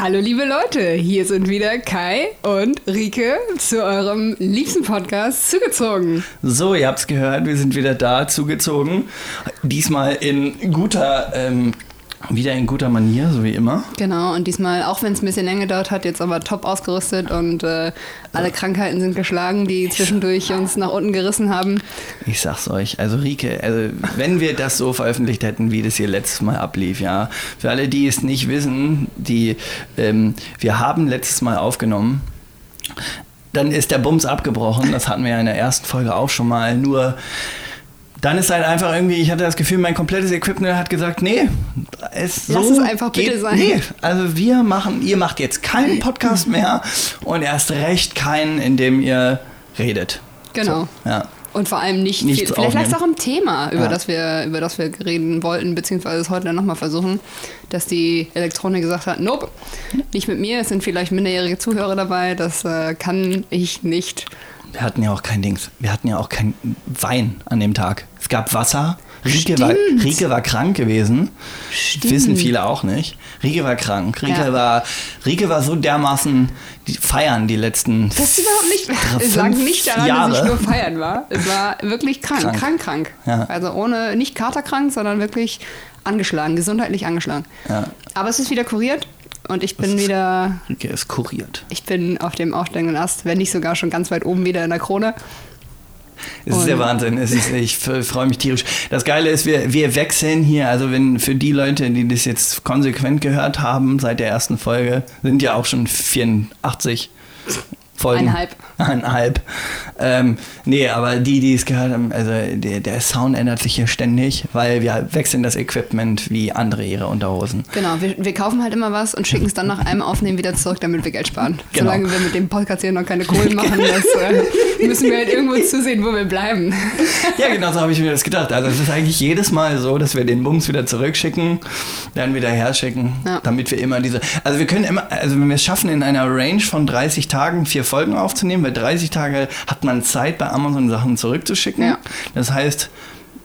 Hallo liebe Leute, hier sind wieder Kai und Rike zu eurem liebsten Podcast zugezogen. So, ihr habt's gehört, wir sind wieder da zugezogen. Diesmal in guter ähm, wieder in guter Manier, so wie immer. Genau, und diesmal, auch wenn es ein bisschen länger gedauert hat, jetzt aber top ausgerüstet und äh, alle Krankheiten sind geschlagen, die zwischendurch uns nach unten gerissen haben. Ich sag's euch, also Rike, also wenn wir das so veröffentlicht hätten, wie das hier letztes Mal ablief, ja, für alle, die es nicht wissen, die, ähm, wir haben letztes Mal aufgenommen, dann ist der Bums abgebrochen, das hatten wir ja in der ersten Folge auch schon mal, nur dann ist halt einfach irgendwie, ich hatte das Gefühl, mein komplettes Equipment hat gesagt, nee, es Lass so es einfach geht, bitte sein. Nee, also wir machen, ihr macht jetzt keinen Podcast mehr und erst recht keinen, in dem ihr redet. Genau. So, ja. Und vor allem nicht, Nichts viel, vielleicht lag es auch im Thema, über, Ja. das wir, über das wir reden wollten, beziehungsweise es heute dann nochmal versuchen, dass die Elektronik gesagt hat, nope, nicht mit mir, es sind vielleicht minderjährige Zuhörer dabei, das äh, kann ich nicht. Wir hatten ja auch kein Dings. Wir hatten ja auch kein Wein an dem Tag. Es gab Wasser. Rike war. Rike war krank gewesen. Stimmt. Wissen viele auch nicht. Rike war krank. Rike, Ja. war, Rike war so dermaßen die feiern die letzten Das ist überhaupt nicht, drei, es lag fünf nicht daran, Jahre. dass ich nur feiern war. Es war wirklich krank, krank, Krank. krank. Ja. Also ohne, nicht katerkrank, sondern wirklich angeschlagen, gesundheitlich angeschlagen. Ja. Aber es ist wieder kuriert und ich bin wieder, Rike ist kuriert. ich bin auf dem aufsteigenden Ast, wenn nicht sogar schon ganz weit oben wieder in der Krone. Es ist Und- der Wahnsinn. Es ist, ich freue mich tierisch. Das Geile ist, wir, wir wechseln hier. Also wenn für die Leute, die das jetzt konsequent gehört haben seit der ersten Folge, sind ja auch schon 84 Folgen. Eineinhalb. Eineinhalb. Ähm, nee, aber die, die es gehört haben, also der, der Sound ändert sich hier ständig, weil wir wechseln das Equipment wie andere ihre Unterhosen. Genau, wir, wir kaufen halt immer was und schicken es dann nach einem Aufnehmen wieder zurück, damit wir Geld sparen. Genau. Solange wir mit dem Podcast hier noch keine Kohlen machen, das, äh, müssen wir halt irgendwo zusehen, wo wir bleiben. Ja, genau so habe ich mir das gedacht. Also es ist eigentlich jedes Mal so, dass wir den Bums wieder zurückschicken, dann wieder herschicken, Ja. damit wir immer diese. Also wir können immer, also wenn wir es schaffen, in einer Range von 30 Tagen vier Folgen aufzunehmen, weil 30 Tage hat man Zeit, bei Amazon Sachen zurückzuschicken. Ja. Das heißt,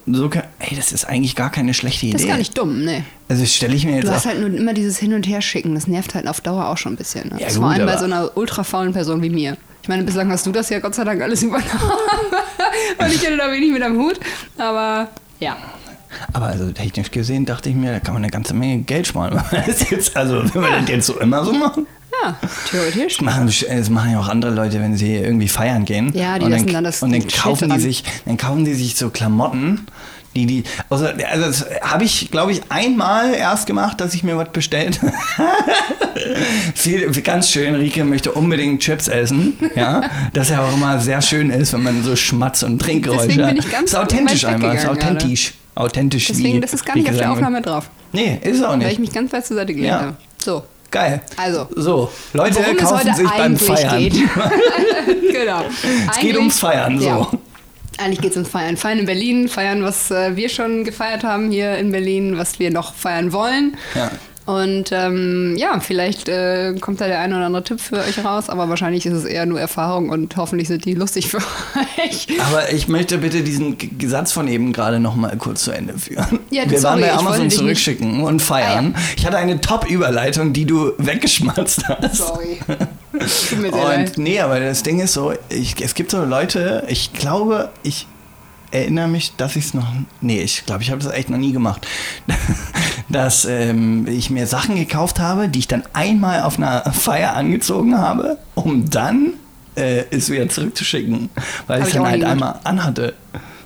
so ey, das ist eigentlich gar keine schlechte Idee. Das ist gar nicht dumm, ne. Also das stelle ich mir jetzt Du hast halt nur immer dieses Hin- und Herschicken. Das nervt halt auf Dauer auch schon ein bisschen. Ne? Ja, Vor gut, allem bei so einer ultra faulen Person wie mir. Ich meine, bislang hast du das ja Gott sei Dank alles übernommen. Und ich hätte da wenig mit am Hut. Aber ja. Aber also technisch gesehen dachte ich mir, da kann man eine ganze Menge Geld sparen. Also wenn wir das jetzt so immer so machen. Ja, theoretisch. Das machen, das machen ja auch andere Leute, wenn sie irgendwie feiern gehen. Ja, die und lassen dann, dann das Und dann kaufen die sich, dann kaufen die sich so Klamotten, die die. Also, also das habe ich, glaube ich, einmal erst gemacht, dass ich mir was bestellt. Viel, ganz schön. Rike möchte unbedingt Chips essen. Ja, das ja auch immer sehr schön ist, wenn man so Schmatz und Trinkgeräusche. Deswegen bin ich ganz ist authentisch einfach. Ist authentisch. Authentisch Deswegen, wie das ist gar nicht auf der. Aufnahme drauf. Nee, ist es auch Weil ich nicht. mich ganz weit zur Seite gelegt Ja. habe. So. Geil. Also. So, Leute kaufen sich beim Feiern. geht. genau. Es geht ums Feiern, so. Ja. Eigentlich geht es ums Feiern. Feiern in Berlin, feiern, was äh, wir schon gefeiert haben hier in Berlin, was wir noch feiern wollen. Ja. Und ähm, ja, vielleicht äh, kommt da der eine oder andere Tipp für euch raus, aber wahrscheinlich ist es eher nur Erfahrung und hoffentlich sind die lustig für euch. Aber ich möchte bitte diesen Satz von eben gerade noch mal kurz zu Ende führen. Ja, Wir sorry, waren bei Amazon zurückschicken und feiern. Ah, Ich hatte eine Top-Überleitung, die du weggeschmatzt hast. Sorry. Tut mir sehr leid. Und nee, aber das Ding ist so, ich, es gibt so Leute, ich glaube, ich erinnere mich, dass ich es noch. Nee, ich glaube, ich habe das echt noch nie gemacht. Dass ähm, ich mir Sachen gekauft habe, die ich dann einmal auf einer Feier angezogen habe, um dann äh, es wieder zurückzuschicken. Weil Hab ich ich dann halt einmal anhatte.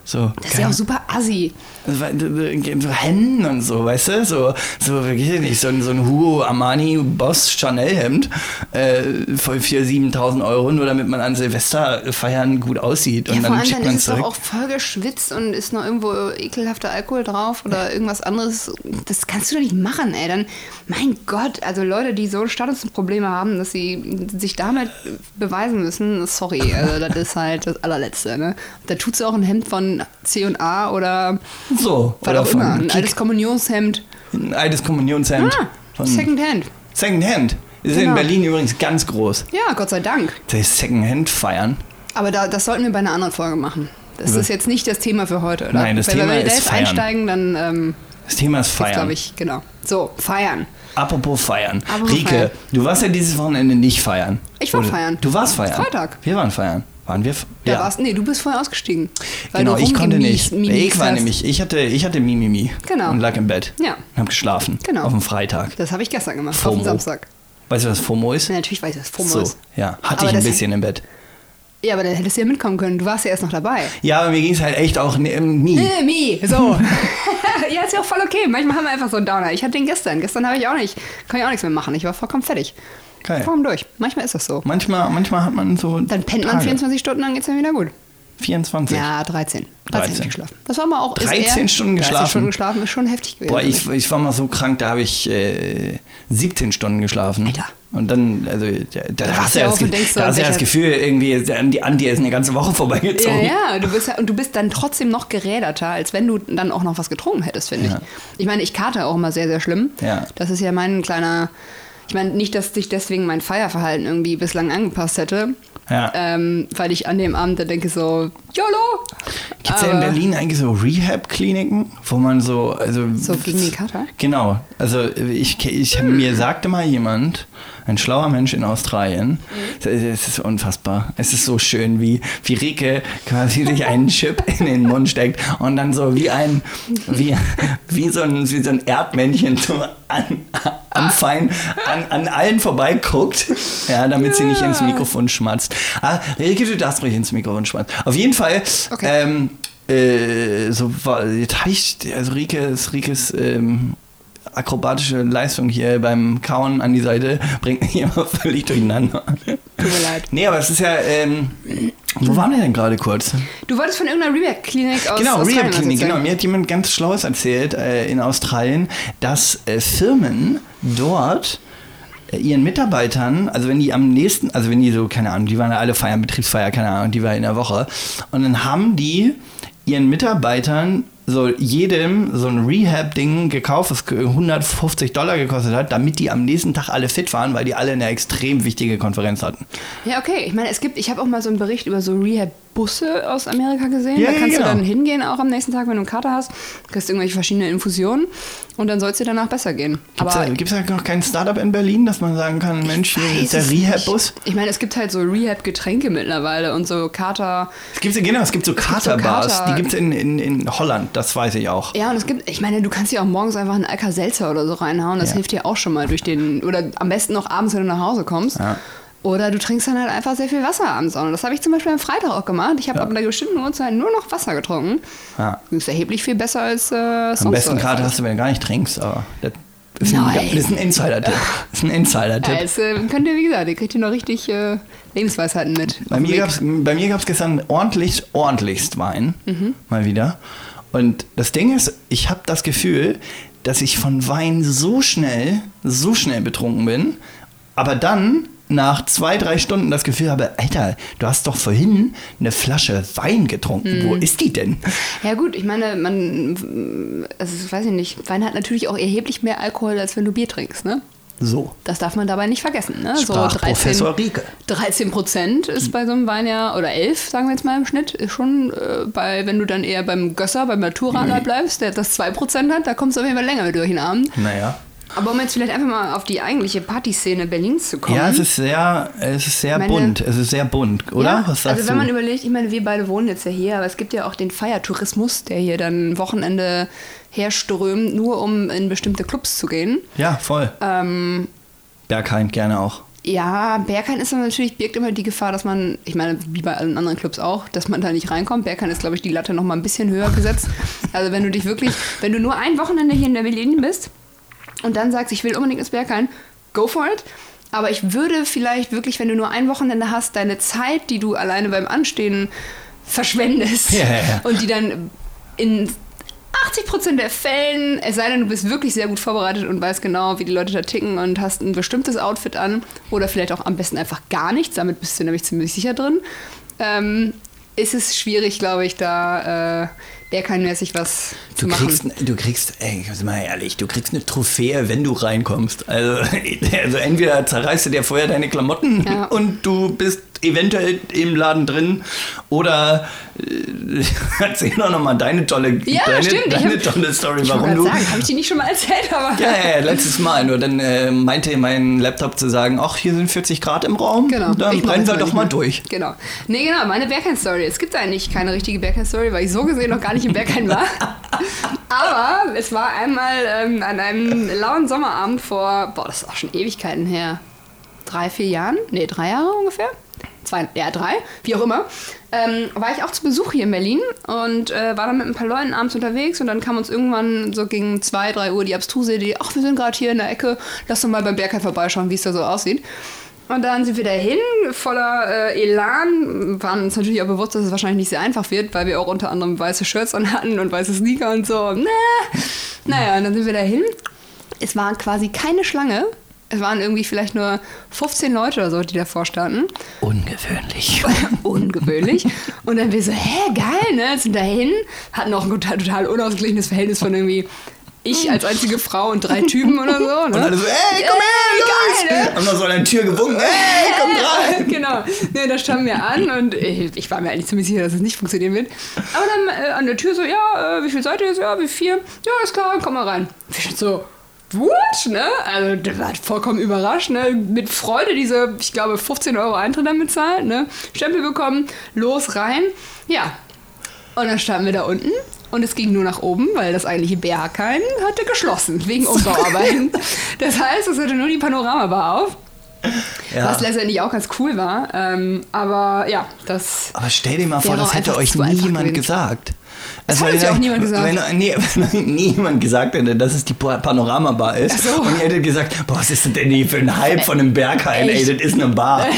So, Das ist ja auch super assi. so Hennen und so, weißt du? So, so wirklich nicht, so, ein- so ein Hugo Armani Boss Chanel Hemd äh, für 4.000, 7.000 Euro, nur damit man an Silvester feiern gut aussieht. Ja, Und vor dann allem schickt dann man ist es es doch zurück. auch voll geschwitzt und ist noch irgendwo ekelhafter Alkohol drauf oder irgendwas anderes. Das kannst du doch nicht machen, ey. Dann, mein Gott, also Leute, die so Statusprobleme haben, dass sie sich damit beweisen müssen, sorry, also das ist halt das allerletzte, ne? Da tut auch ein Hemd von C&A oder So, was oder auch von immer, ein altes Kommunionshemd. ein altes Kommunionshemd. Ah, von Secondhand. Secondhand. Ist Genau. in Berlin übrigens ganz groß. Ja, Gott sei Dank. Das Secondhand feiern. Aber da, das sollten wir bei einer anderen Folge machen. Das ist jetzt nicht das Thema für heute, oder? Nein, das Weil Thema wenn wir da ist jetzt feiern. einsteigen, dann ähm, Das Thema ist feiern. glaube ich, genau. So, feiern. Apropos feiern. Apropos Rike, feiern. du warst ja dieses Wochenende nicht feiern. Ich war Oder- feiern. Du warst feiern. Freitag. Wir waren feiern. Waren wir? Da warst, nee, du bist vorher ausgestiegen. Genau, ich konnte nicht. rumgemies- Ich war hast. nämlich, ich hatte, ich hatte Mimimi. Genau. Und lag im Bett. Ja. Und hab geschlafen. Genau. Auf dem Freitag. Das habe ich gestern gemacht, auf FOMO. dem Samstag. Weißt du, was FOMO ist? Ja, natürlich weiß ich, was FOMO so, ist. ja. Hatte Aber ich ein bisschen im Bett. Ja, aber dann hättest du ja mitkommen können. Du warst ja erst noch dabei. Ja, aber mir ging es halt echt auch ne- nie. Äh, mi, so. ja, ist ja auch voll okay. Manchmal haben wir einfach so einen Downer. Ich hatte den gestern. Gestern habe ich auch nicht, kann ich auch nichts mehr machen. Ich war vollkommen fertig. Geil. Vollkommen durch. Manchmal ist das so. Manchmal, manchmal hat man so. Dann pennt man Tage. 24 Stunden, dann geht's mir wieder gut. 24. Ja, 13. 13, 13. hab ich geschlafen. Das war aber auch... ist 13 eher- Stunden 13 geschlafen? Stunden geschlafen ist schon heftig gewesen. Boah, ich, ich war mal so krank, da habe ich äh, 17 Stunden geschlafen. Alter. Und dann, also, da, da, hast du ja das, Ge- so, da hast du ja das welcher- Gefühl, irgendwie, an die, an dir ist eine ganze Woche ja, vorbeigezogen. ja, du bist ja, und du bist dann trotzdem noch geräderter, als wenn du dann auch noch was getrunken hättest, finde Ja. ich. Ich meine, ich karte auch immer sehr, sehr schlimm. Ja. Das ist ja mein kleiner, ich meine, nicht, dass sich deswegen mein Feierverhalten irgendwie bislang angepasst hätte. Ja. Ähm, weil ich an dem Abend dann denke so, YOLO! Gibt es ja in Berlin eigentlich so Rehab-Kliniken, wo man so, also So gegen den Kater? Genau, also ich, ich mir sagte mal jemand, ein schlauer Mensch in Australien, es ist unfassbar, es ist so schön, wie, wie Rike quasi sich einen Chip in den Mund steckt und dann so wie ein, wie, wie so ein, wie so ein Erdmännchen so an, am Fein, an, an allen vorbeiguckt, ja, damit sie nicht ins Mikrofon schmatzt. Ah, Rike, du darfst ruhig ins Mikrofon schmatzen. Auf jeden Fall, Okay. ähm, äh, so war, jetzt ich, also Rikes, Rikes ähm, akrobatische Leistung hier beim Kauen an die Seite bringt mich immer völlig durcheinander. Tut mir leid. Nee, aber es ist ja, ähm, wo waren wir denn gerade kurz? Du wolltest von irgendeiner Rehab-Klinik aus Genau, Rehab-Klinik, genau. Mir hat jemand ganz Schlaues erzählt äh, in Australien, dass äh, Firmen dort ihren Mitarbeitern, also wenn die am nächsten, also wenn die so, keine Ahnung, die waren ja alle feiern, Betriebsfeier, keine Ahnung, die war in der Woche, und dann haben die ihren Mitarbeitern so jedem so ein Rehab-Ding gekauft, was 150 Dollar gekostet hat, damit die am nächsten Tag alle fit waren, weil die alle eine extrem wichtige Konferenz hatten. Ja, okay. Ich meine, es gibt, ich habe auch mal so einen Bericht über so Rehab-Busse aus Amerika gesehen. Ja, da ja, kannst genau. du dann hingehen, auch am nächsten Tag, wenn du einen Kater hast. Kriegst irgendwelche verschiedene Infusionen und dann soll es dir danach besser gehen. Gibt es da, noch kein Startup in Berlin, dass man sagen kann, Mensch, hier ist der Rehab-Bus? Ich meine, es gibt halt so Rehab-Getränke mittlerweile und so Kater. Es gibt, genau, es gibt so gibt so Katerbars, Kater- die gibt es in, in, in Holland, das weiß ich auch. Ja, und es gibt, ich meine, du kannst dir auch morgens einfach einen Alka-Seltzer oder so reinhauen. Das Ja. hilft dir auch schon mal durch den, oder am besten noch abends, wenn du nach Hause kommst. Ja. Oder du trinkst dann halt einfach sehr viel Wasser abends auch. Und das habe ich zum Beispiel am Freitag auch gemacht. Ich habe Ja. ab einer bestimmten Uhrzeit nur noch Wasser getrunken. Ja. Das ist erheblich viel besser als äh, sonst Am besten gerade hast du, wenn du gar nicht trinkst, aber das ist ein, Nein. das ist ein Insider-Tipp. Das ist ein Insider-Tipp. Ja, jetzt äh, könnt ihr, wie gesagt, ihr kriegt hier noch richtig äh, Lebensweisheiten mit. Bei mir gab's, bei mir gab es gestern ordentlich, ordentlichst Wein. Mhm. Mal wieder. Und das Ding ist, ich habe das Gefühl, dass ich von Wein so schnell, so schnell betrunken bin, aber dann nach zwei, drei Stunden das Gefühl habe, Alter, du hast doch vorhin eine Flasche Wein getrunken. Mhm. Wo ist die denn? Ja gut, ich meine, man, also weiß ich nicht, Wein hat natürlich auch erheblich mehr Alkohol, als wenn du Bier trinkst, ne? So. Das darf man dabei nicht vergessen, ne? Sprach Professor Rieke. 13 Prozent ist bei so einem Wein ja, oder 11, sagen wir jetzt mal im Schnitt, ist schon äh, bei, wenn du dann eher beim Gösser, beim Naturradler bleibst, der das 2 Prozent hat, da kommst du auf jeden Fall länger mit durch den Abend. Naja. Aber um jetzt vielleicht einfach mal auf die eigentliche Partyszene Berlins zu kommen. Ja, es ist sehr, es ist sehr Meine- bunt. Es ist sehr bunt, oder? Ja, also wenn du? man überlegt, ich meine, wir beide wohnen jetzt ja hier, aber es gibt ja auch den Feiertourismus, der hier dann Wochenende herströmt, nur um in bestimmte Clubs zu gehen. ja, voll. Ähm, Berghain gerne auch. ja, Berghain ist dann natürlich, birgt immer die Gefahr, dass man, ich meine, wie bei allen anderen Clubs auch, dass man da nicht reinkommt. Berghain ist, glaube ich, die Latte noch mal ein bisschen höher gesetzt. Also wenn du dich wirklich, wenn du nur ein Wochenende hier in der Berlin bist und dann sagst, ich will unbedingt ins Berghain, go for it. Aber ich würde vielleicht wirklich, wenn du nur ein Wochenende hast, deine Zeit, die du alleine beim Anstehen verschwendest ja. und die dann in 80% der Fällen, es sei denn, du bist wirklich sehr gut vorbereitet und weißt genau, wie die Leute da ticken und hast ein bestimmtes Outfit an oder vielleicht auch am besten einfach gar nichts, damit bist du nämlich ziemlich sicher drin, ähm, ist es schwierig, glaube ich, da äh, Berghain-mäßig was zu Du machen. kriegst, du kriegst, ey, jetzt mal ehrlich, du kriegst eine Trophäe, wenn du reinkommst. Also, also entweder zerreißt du dir vorher deine Klamotten Ja. und du bist eventuell im Laden drin oder äh, erzähl doch nochmal deine tolle, Ja, deine, stimmt, ich deine hab- tolle Story, Ich warum du. sagen, habe ich die nicht schon mal erzählt, aber. Ja, ja, ja, letztes Mal. Nur dann äh, meinte mein Laptop zu sagen, ach, hier sind 40 Grad im Raum. Genau. Dann Ich brennen wir doch mal durch. Genau. Nee, genau, meine Berghain-Story. Es gibt eigentlich keine richtige Berghain-Story, weil ich so gesehen noch gar nicht im Berghain war. Aber es war einmal ähm, an einem lauen Sommerabend vor, boah, das ist auch schon Ewigkeiten her. Drei, vier Jahren? Nee, drei Jahre ungefähr. Zwei, ja, drei, wie auch immer. Ähm, war ich auch zu Besuch hier in Berlin und äh, war dann mit ein paar Leuten abends unterwegs und dann kam uns irgendwann so gegen zwei, drei Uhr die abstruse Idee, ach, wir sind gerade hier in der Ecke, lass doch mal beim Berghain vorbeischauen, wie es da so aussieht. Und dann sind wir dahin, voller äh, Elan, waren uns natürlich auch bewusst, dass es wahrscheinlich nicht sehr einfach wird, weil wir auch unter anderem weiße Shirts anhatten und weiße Sneaker und so. Na, naja, und dann sind wir dahin. Es war quasi keine Schlange. Es waren irgendwie vielleicht nur 15 Leute oder so, die davor standen. Ungewöhnlich. Ungewöhnlich. Und dann wir so, hä, geil, ne? Sind dahin, hatten auch ein total, total unausgeglichenes Verhältnis von irgendwie ich als einzige Frau und drei Typen oder so. Ne? Und alle so, ey, komm her, geil, los! ne? Haben noch so an der Tür gewunken, ey, komm rein! genau. Nee, da standen wir an und ich, ich war mir eigentlich ziemlich sicher, dass es nicht funktionieren wird. Aber dann äh, an der Tür so, ja, äh, wie viel seid ihr jetzt? Ja, wie vier? Ja, ist klar, komm mal rein. Wir schon so, what? Ne? Also, der war vollkommen überrascht, ne? Mit Freude diese, ich glaube, 15 Euro Eintritt dann bezahlt, ne? Stempel bekommen, los, rein. Ja. Und dann standen wir da unten und es ging nur nach oben, weil das eigentliche Berghain hatte geschlossen, wegen Umbauarbeiten. das heißt, es hatte nur die Panoramabar auf. Ja. Was letztendlich auch ganz cool war. Ähm, aber ja, das. Aber stell dir mal vor, das hätte euch niemand gewesen. gesagt. Das Also, hat uns ja auch niemand gesagt. Wenn, nee, wenn niemand gesagt hätte, dass es die Pa- Panoramabar ist so. und ihr hättet gesagt, boah, was ist denn hier für ein Hype von einem Berghain, ey, das ist eine Bar.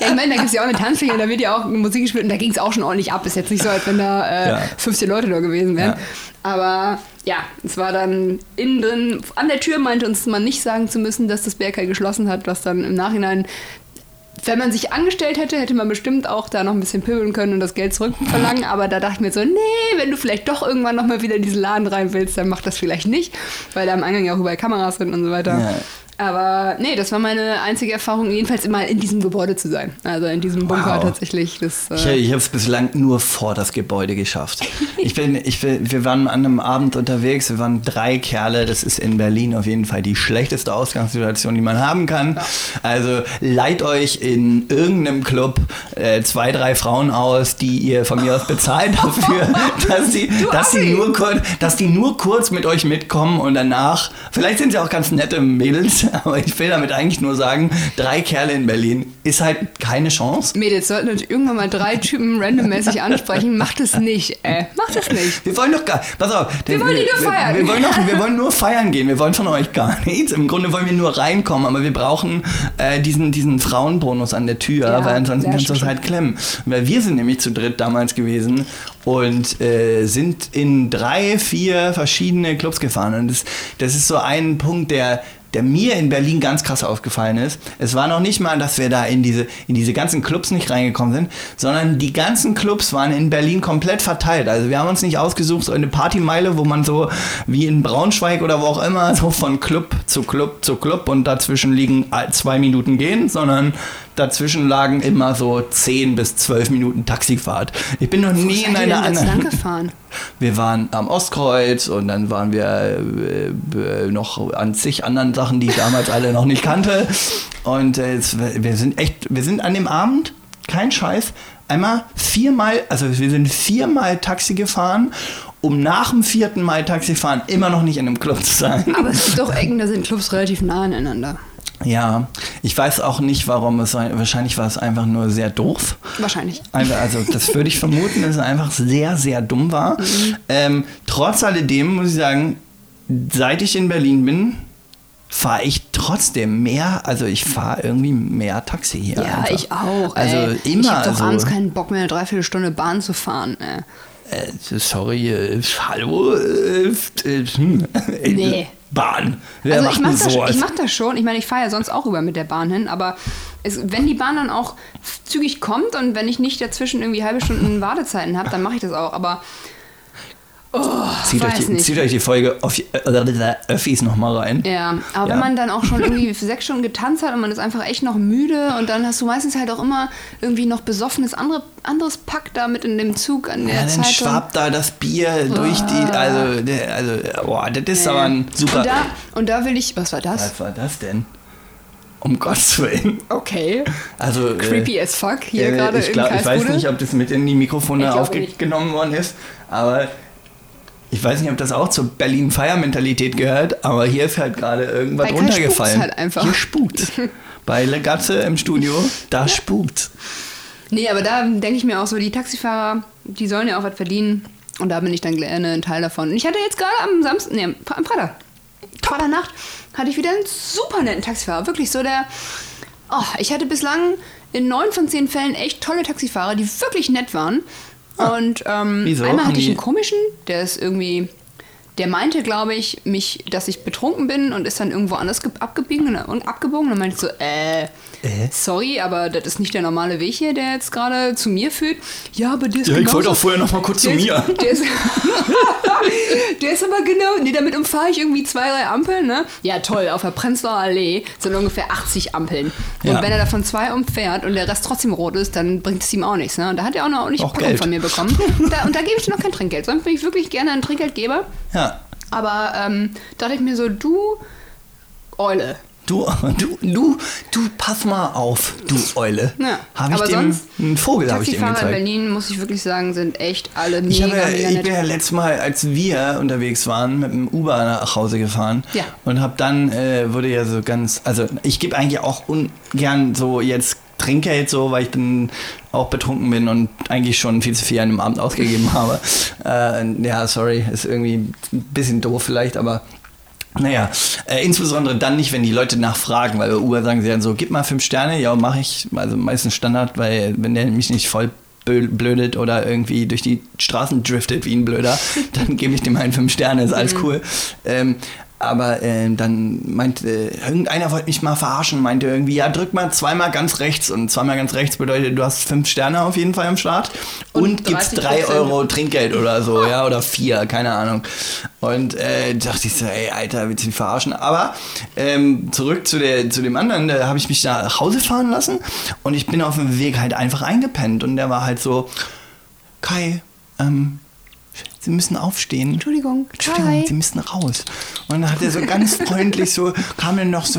Ja, ich meine, da gibt es ja auch eine Tanzfläche da wird ja auch Musik gespielt und da ging es auch schon ordentlich ab. Ist jetzt nicht so, als wenn da äh, Ja. 15 Leute da gewesen wären. Ja. Aber ja, es war dann innen drin. An der Tür meinte uns man nicht sagen zu müssen, dass das Berghain geschlossen hat, was dann im Nachhinein. Wenn man sich angestellt hätte, hätte man bestimmt auch da noch ein bisschen pöbeln können und das Geld zurückverlangen. Aber da dachte ich mir so, nee, wenn du vielleicht doch irgendwann noch mal wieder in diesen Laden rein willst, dann mach das vielleicht nicht, weil da am Eingang ja auch überall Kameras sind und so weiter. Ja. Aber nee, das war meine einzige Erfahrung, jedenfalls immer in diesem Gebäude zu sein. Also in diesem Bunker Wow. tatsächlich. Das, Ich, äh, ich habe es bislang nur vor das Gebäude geschafft. Ich bin, ich bin, wir waren an einem Abend unterwegs, wir waren drei Kerle, das ist in Berlin auf jeden Fall die schlechteste Ausgangssituation, die man haben kann. Also leiht euch in irgendeinem Club äh, zwei, drei Frauen aus, die ihr von mir aus bezahlt dafür, dass die, dass, Assi. nur kurz, dass die nur kurz mit euch mitkommen und danach, vielleicht sind sie auch ganz nette Mädels, aber ich will damit eigentlich nur sagen, drei Kerle in Berlin ist halt keine Chance. Mädels sollten natürlich irgendwann mal drei Typen randommäßig ansprechen. Macht es nicht, ey. Macht es nicht. Wir wollen doch gar, pass auf. Wir wollen die nur feiern. Wir, wir, wollen doch, wir wollen nur feiern gehen. Wir wollen von euch gar nichts. Im Grunde wollen wir nur reinkommen, aber wir brauchen äh, diesen, diesen Frauenbonus an der Tür, Ja, weil ansonsten kannst du uns halt klemmen. Weil wir sind nämlich zu dritt damals gewesen und äh, sind in drei, vier verschiedene Clubs gefahren. Und das, das ist so ein Punkt, der der mir in Berlin ganz krass aufgefallen ist. Es war noch nicht mal, dass wir da in diese, in diese ganzen Clubs nicht reingekommen sind, sondern die ganzen Clubs waren in Berlin komplett verteilt. Also wir haben uns nicht ausgesucht, so eine Partymeile, wo man so wie in Braunschweig oder wo auch immer so von Club zu Club zu Club und dazwischen liegen zwei Minuten gehen, sondern dazwischen lagen immer so 10 bis 12 Minuten Taxifahrt. Ich bin noch nie in einer lang anderen... gefahren? Wir waren am Ostkreuz und dann waren wir äh, äh, noch an zig anderen Sachen, die ich damals alle noch nicht kannte. Und äh, wir sind echt, wir sind an dem Abend, kein Scheiß, einmal viermal, also wir sind viermal Taxi gefahren, um nach dem vierten Mal Taxi fahren immer noch nicht in einem Club zu sein. Aber es gibt doch Ecken, da sind Clubs relativ nah aneinander. Ja, ich weiß auch nicht, warum es. Wahrscheinlich war es einfach nur sehr doof. Wahrscheinlich. Einfach, also das würde ich vermuten, dass es einfach sehr, sehr dumm war. Ähm, trotz alledem muss ich sagen, seit ich in Berlin bin, fahre ich trotzdem mehr, also ich fahre irgendwie mehr Taxi hier. Ja, einfach. ich auch. Also ey. Ich immer habe doch so. abends keinen Bock mehr, eine Dreiviertelstunde Bahn zu fahren. Ey. Äh, sorry, äh, hallo, äh, äh, hm, äh, Nee. Bahn. Wer Also ich mach, denn das, ich mach das schon. Ich meine, ich fahre ja sonst auch über mit der Bahn hin, aber es, wenn die Bahn dann auch zügig kommt und wenn ich nicht dazwischen irgendwie halbe Stunden Wartezeiten habe, dann mache ich das auch. Aber zieht, euch die, zieht euch die Folge äh, Öffis nochmal rein. Ja, aber Ja. wenn man dann auch schon irgendwie für sechs Stunden getanzt hat und man ist einfach echt noch müde und dann hast du meistens halt auch immer irgendwie noch besoffenes andere, anderes Pack da mit in dem Zug an der Ja, dann Zeitung. schwappt da das Bier durch die, also, der- also, boah, das ist aber ein super. Und da, und da will ich, was war das? Was war das denn? Um Gottes Willen. Okay. Also, Creepy as fuck hier äh, gerade ich, in glaub, ich weiß nicht, ob das mit in die Mikrofone aufgenommen worden ist, aber ich weiß nicht, ob das auch zur Berlin-Feier-Mentalität gehört, aber hier ist halt gerade irgendwas Bei runtergefallen. halt einfach. Hier spukt. Bei Legatze im Studio, da spukt. Nee, aber da denke ich mir auch so, die Taxifahrer, die sollen ja auch was verdienen. Und da bin ich dann gerne ein Teil davon. Und ich hatte jetzt gerade am Samstag, nee, am Freitag, Freitagnacht, hatte ich wieder einen super netten Taxifahrer. Wirklich so der, oh, ich hatte bislang in neun von zehn Fällen echt tolle Taxifahrer, die wirklich nett waren. Und ähm. Wieso? einmal hatte ich einen komischen, der ist irgendwie, der meinte, glaube ich, mich, dass ich betrunken bin und ist dann irgendwo anders ge- abgebogen und abgebogen. Und dann meinte ich so, äh, Äh? sorry, aber das ist nicht der normale Weg hier, der jetzt gerade zu mir führt. Ja, aber der ist Ja, ich wollte auch vorher noch mal kurz zu ist, mir. Der ist, der ist aber genau, nee, damit umfahre ich irgendwie zwei, drei Ampeln, ne? Ja, toll, auf der Prenzlauer Allee sind ungefähr 80 Ampeln. Und Ja. wenn er davon zwei umfährt und der Rest trotzdem rot ist, dann bringt es ihm auch nichts, ne? Und da hat er auch eine ordentliche Auch Packung Geld. von mir bekommen. Und da, und da gebe ich dir noch kein Trinkgeld. Sonst bin ich wirklich gerne ein Trinkgeldgeber. Ja. Aber ähm, da dachte ich mir so, du Eule. Du, du, du, du, pass mal auf, du Eule. Ja, Habe ich dem, einen Vogel habe ich dem Taxifahrer in gezeigt. Berlin, muss ich wirklich sagen, sind echt alle Ich, mega, habe, mega ich nett. bin ja letztes Mal, als wir unterwegs waren, mit dem Uber nach Hause gefahren Ja. und habe dann, äh, wurde ja so ganz, also ich gebe eigentlich auch ungern so jetzt Trinkgeld so, weil ich dann auch betrunken bin und eigentlich schon viel zu viel an dem Abend ausgegeben habe. Äh, ja, sorry, ist irgendwie ein bisschen doof vielleicht, aber naja, äh, insbesondere dann nicht, wenn die Leute nachfragen, weil bei Uber sagen sie dann so, gib mal fünf Sterne, ja, mache ich, also meistens Standard, weil wenn der mich nicht voll blödet oder irgendwie durch die Straßen driftet wie ein Blöder, dann gebe ich dem einen fünf Sterne, ist alles cool. Ähm, aber äh, dann meinte, äh, irgendeiner wollte mich mal verarschen, meinte irgendwie, ja, drück mal zweimal ganz rechts. Und zweimal ganz rechts bedeutet, du hast fünf Sterne auf jeden Fall am Start und, Und gibst 30%. drei Euro Trinkgeld oder so, ja, oder vier, keine Ahnung. Und äh, dachte ich so, ey, Alter, willst du mich verarschen? Aber ähm, zurück zu, der, zu dem anderen, da habe ich mich da nach Hause fahren lassen und ich bin auf dem Weg halt einfach eingepennt und der war halt so, Kai, ähm, Sie müssen aufstehen. Entschuldigung. Entschuldigung, Hi. Sie müssen raus. Und dann hat er so ganz freundlich so, kam er noch so,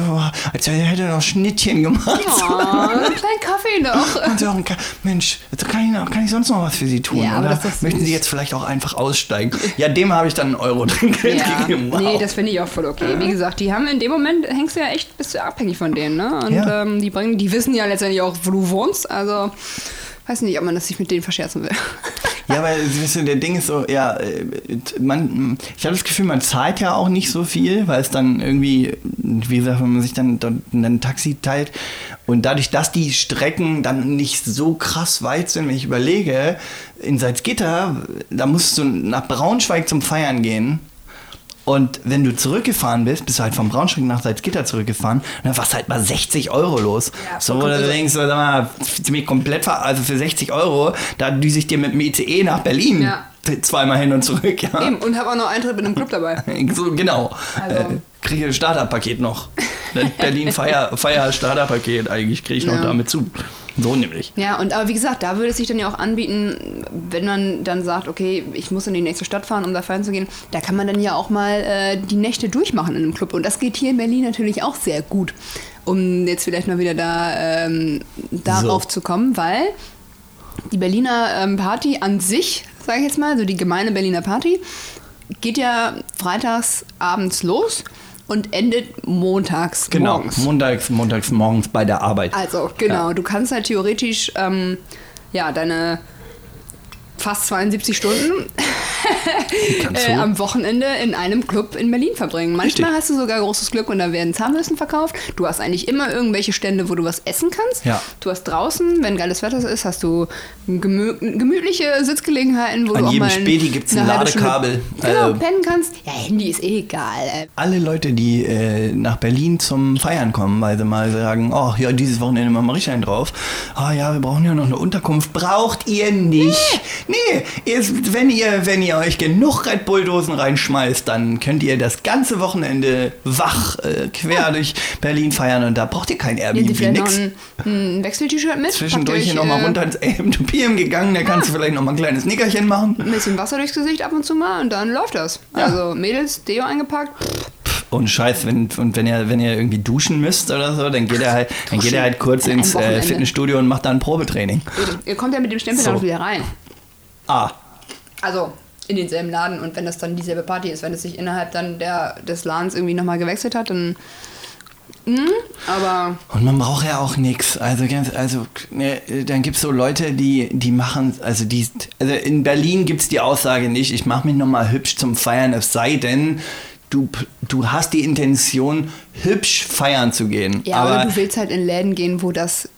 als hätte er noch Schnittchen gemacht. Oh, einen kleinen Kaffee noch. Und so, "Ka- Mensch, also kann ich, kann ich sonst noch was für Sie tun? Ja, oder möchten. Sie jetzt vielleicht auch einfach aussteigen? Ja, dem habe ich dann einen Euro Trinkgeld Ja, gegeben. Wow. nee, das finde ich auch voll okay. Wie gesagt, die haben in dem Moment, hängst du ja echt, bist du abhängig von denen, ne? Und Ja. ähm, die bringen, die wissen ja letztendlich auch, wo du wohnst. Also, weiß nicht, ob man das sich mit denen verscherzen will. Ja, aber weißt du, der Ding ist so, ja, äh, man, ich habe das Gefühl, man zahlt ja auch nicht so viel, weil es dann irgendwie, wie gesagt, wenn man sich dann, dann ein Taxi teilt und dadurch, dass die Strecken dann nicht so krass weit sind, wenn ich überlege, in Salzgitter, da musst du nach Braunschweig zum Feiern gehen. Und wenn du zurückgefahren bist, bist du halt von Braunschweig nach Salzgitter zurückgefahren, und dann warst halt mal 60 Euro los. Ja, so, wo du denkst, sag mal, ziemlich komplett, also für 60 Euro, da düse ich dir mit dem ICE nach Berlin. Ja. Zweimal hin und zurück, ja. Eben, und habe auch noch Eintritt mit einem Club dabei. So, genau. Also- Äh, kriege ein Starterpaket noch. Berlin Feier, Feier Starterpaket eigentlich kriege ich noch Ja. damit zu. So nämlich. Ja, und aber wie gesagt, da würde es sich dann ja auch anbieten, wenn man dann sagt, okay, ich muss in die nächste Stadt fahren, um da feiern zu gehen, da kann man dann ja auch mal äh, die Nächte durchmachen in einem Club. Und das geht hier in Berlin natürlich auch sehr gut, um jetzt vielleicht mal wieder da ähm, darauf So. zu kommen, weil die Berliner ähm, Party an sich, sage ich jetzt mal, so die gemeine Berliner Party, geht ja freitags abends los und endet montags Genau. morgens. Montags, montags morgens bei der Arbeit. Also, genau. Ja. Du kannst halt theoretisch ähm, ja, deine fast 72 Stunden äh, am Wochenende in einem Club in Berlin verbringen. Manchmal Richtig. hast du sogar großes Glück und da werden Zahnbürsten verkauft. Du hast eigentlich immer irgendwelche Stände, wo du was essen kannst. Ja. Du hast draußen, wenn geiles Wetter ist, hast du gemü gemütliche Sitzgelegenheiten, wo An du auch jedem mal ein- Späti ein eine halbe Stunde- Ladekabel. Genau, Also- pennen kannst. Ja, Handy ist eh egal. ey. alle Leute, die äh, nach Berlin zum Feiern kommen, weil sie mal sagen, oh ja, dieses Wochenende machen wir richtig einen drauf. Ah ja, wir brauchen ja noch eine Unterkunft. Braucht ihr nicht. Nee, ihr, wenn ihr, wenn ihr euch genug Red Bull-Dosen reinschmeißt, dann könnt ihr das ganze Wochenende wach äh, quer durch Berlin feiern und da braucht ihr kein Airbnb, noch nix. ein, ein Wechsel-T-Shirt mit? Zwischendurch hier nochmal äh, runter ins AM gegangen, da kannst du vielleicht nochmal ein kleines Nickerchen machen. Ein bisschen Wasser durchs Gesicht ab und zu mal und dann läuft das. Ja. Also Mädels, Deo eingepackt. Und Scheiß, wenn, und wenn ihr, wenn ihr irgendwie duschen müsst oder so, dann geht er halt, dann geht er halt kurz ins äh. Fitnessstudio und macht da ein Probetraining. Ihr kommt ja mit dem Stempel So. dann wieder rein. Ah, Also in denselben Laden und wenn das dann dieselbe Party ist, wenn es sich innerhalb dann der, des Ladens irgendwie nochmal gewechselt hat, dann. Hm, aber Und man braucht ja auch nichts. Also ganz, also ne, dann gibt es so Leute, die, die machen, also die, also in Berlin gibt es die Aussage nicht, ich mache mich nochmal hübsch zum Feiern, es sei denn, du, du hast die Intention, hübsch feiern zu gehen. ja, Aber oder du willst halt in Läden gehen, wo das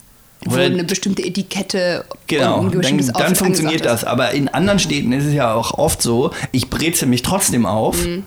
wo eine bestimmte Etikette Genau, und ein dann, bestimmtes dann Outfit funktioniert das. Aber in anderen Städten ist es ja auch oft so, ich breze mich trotzdem auf, Mhm.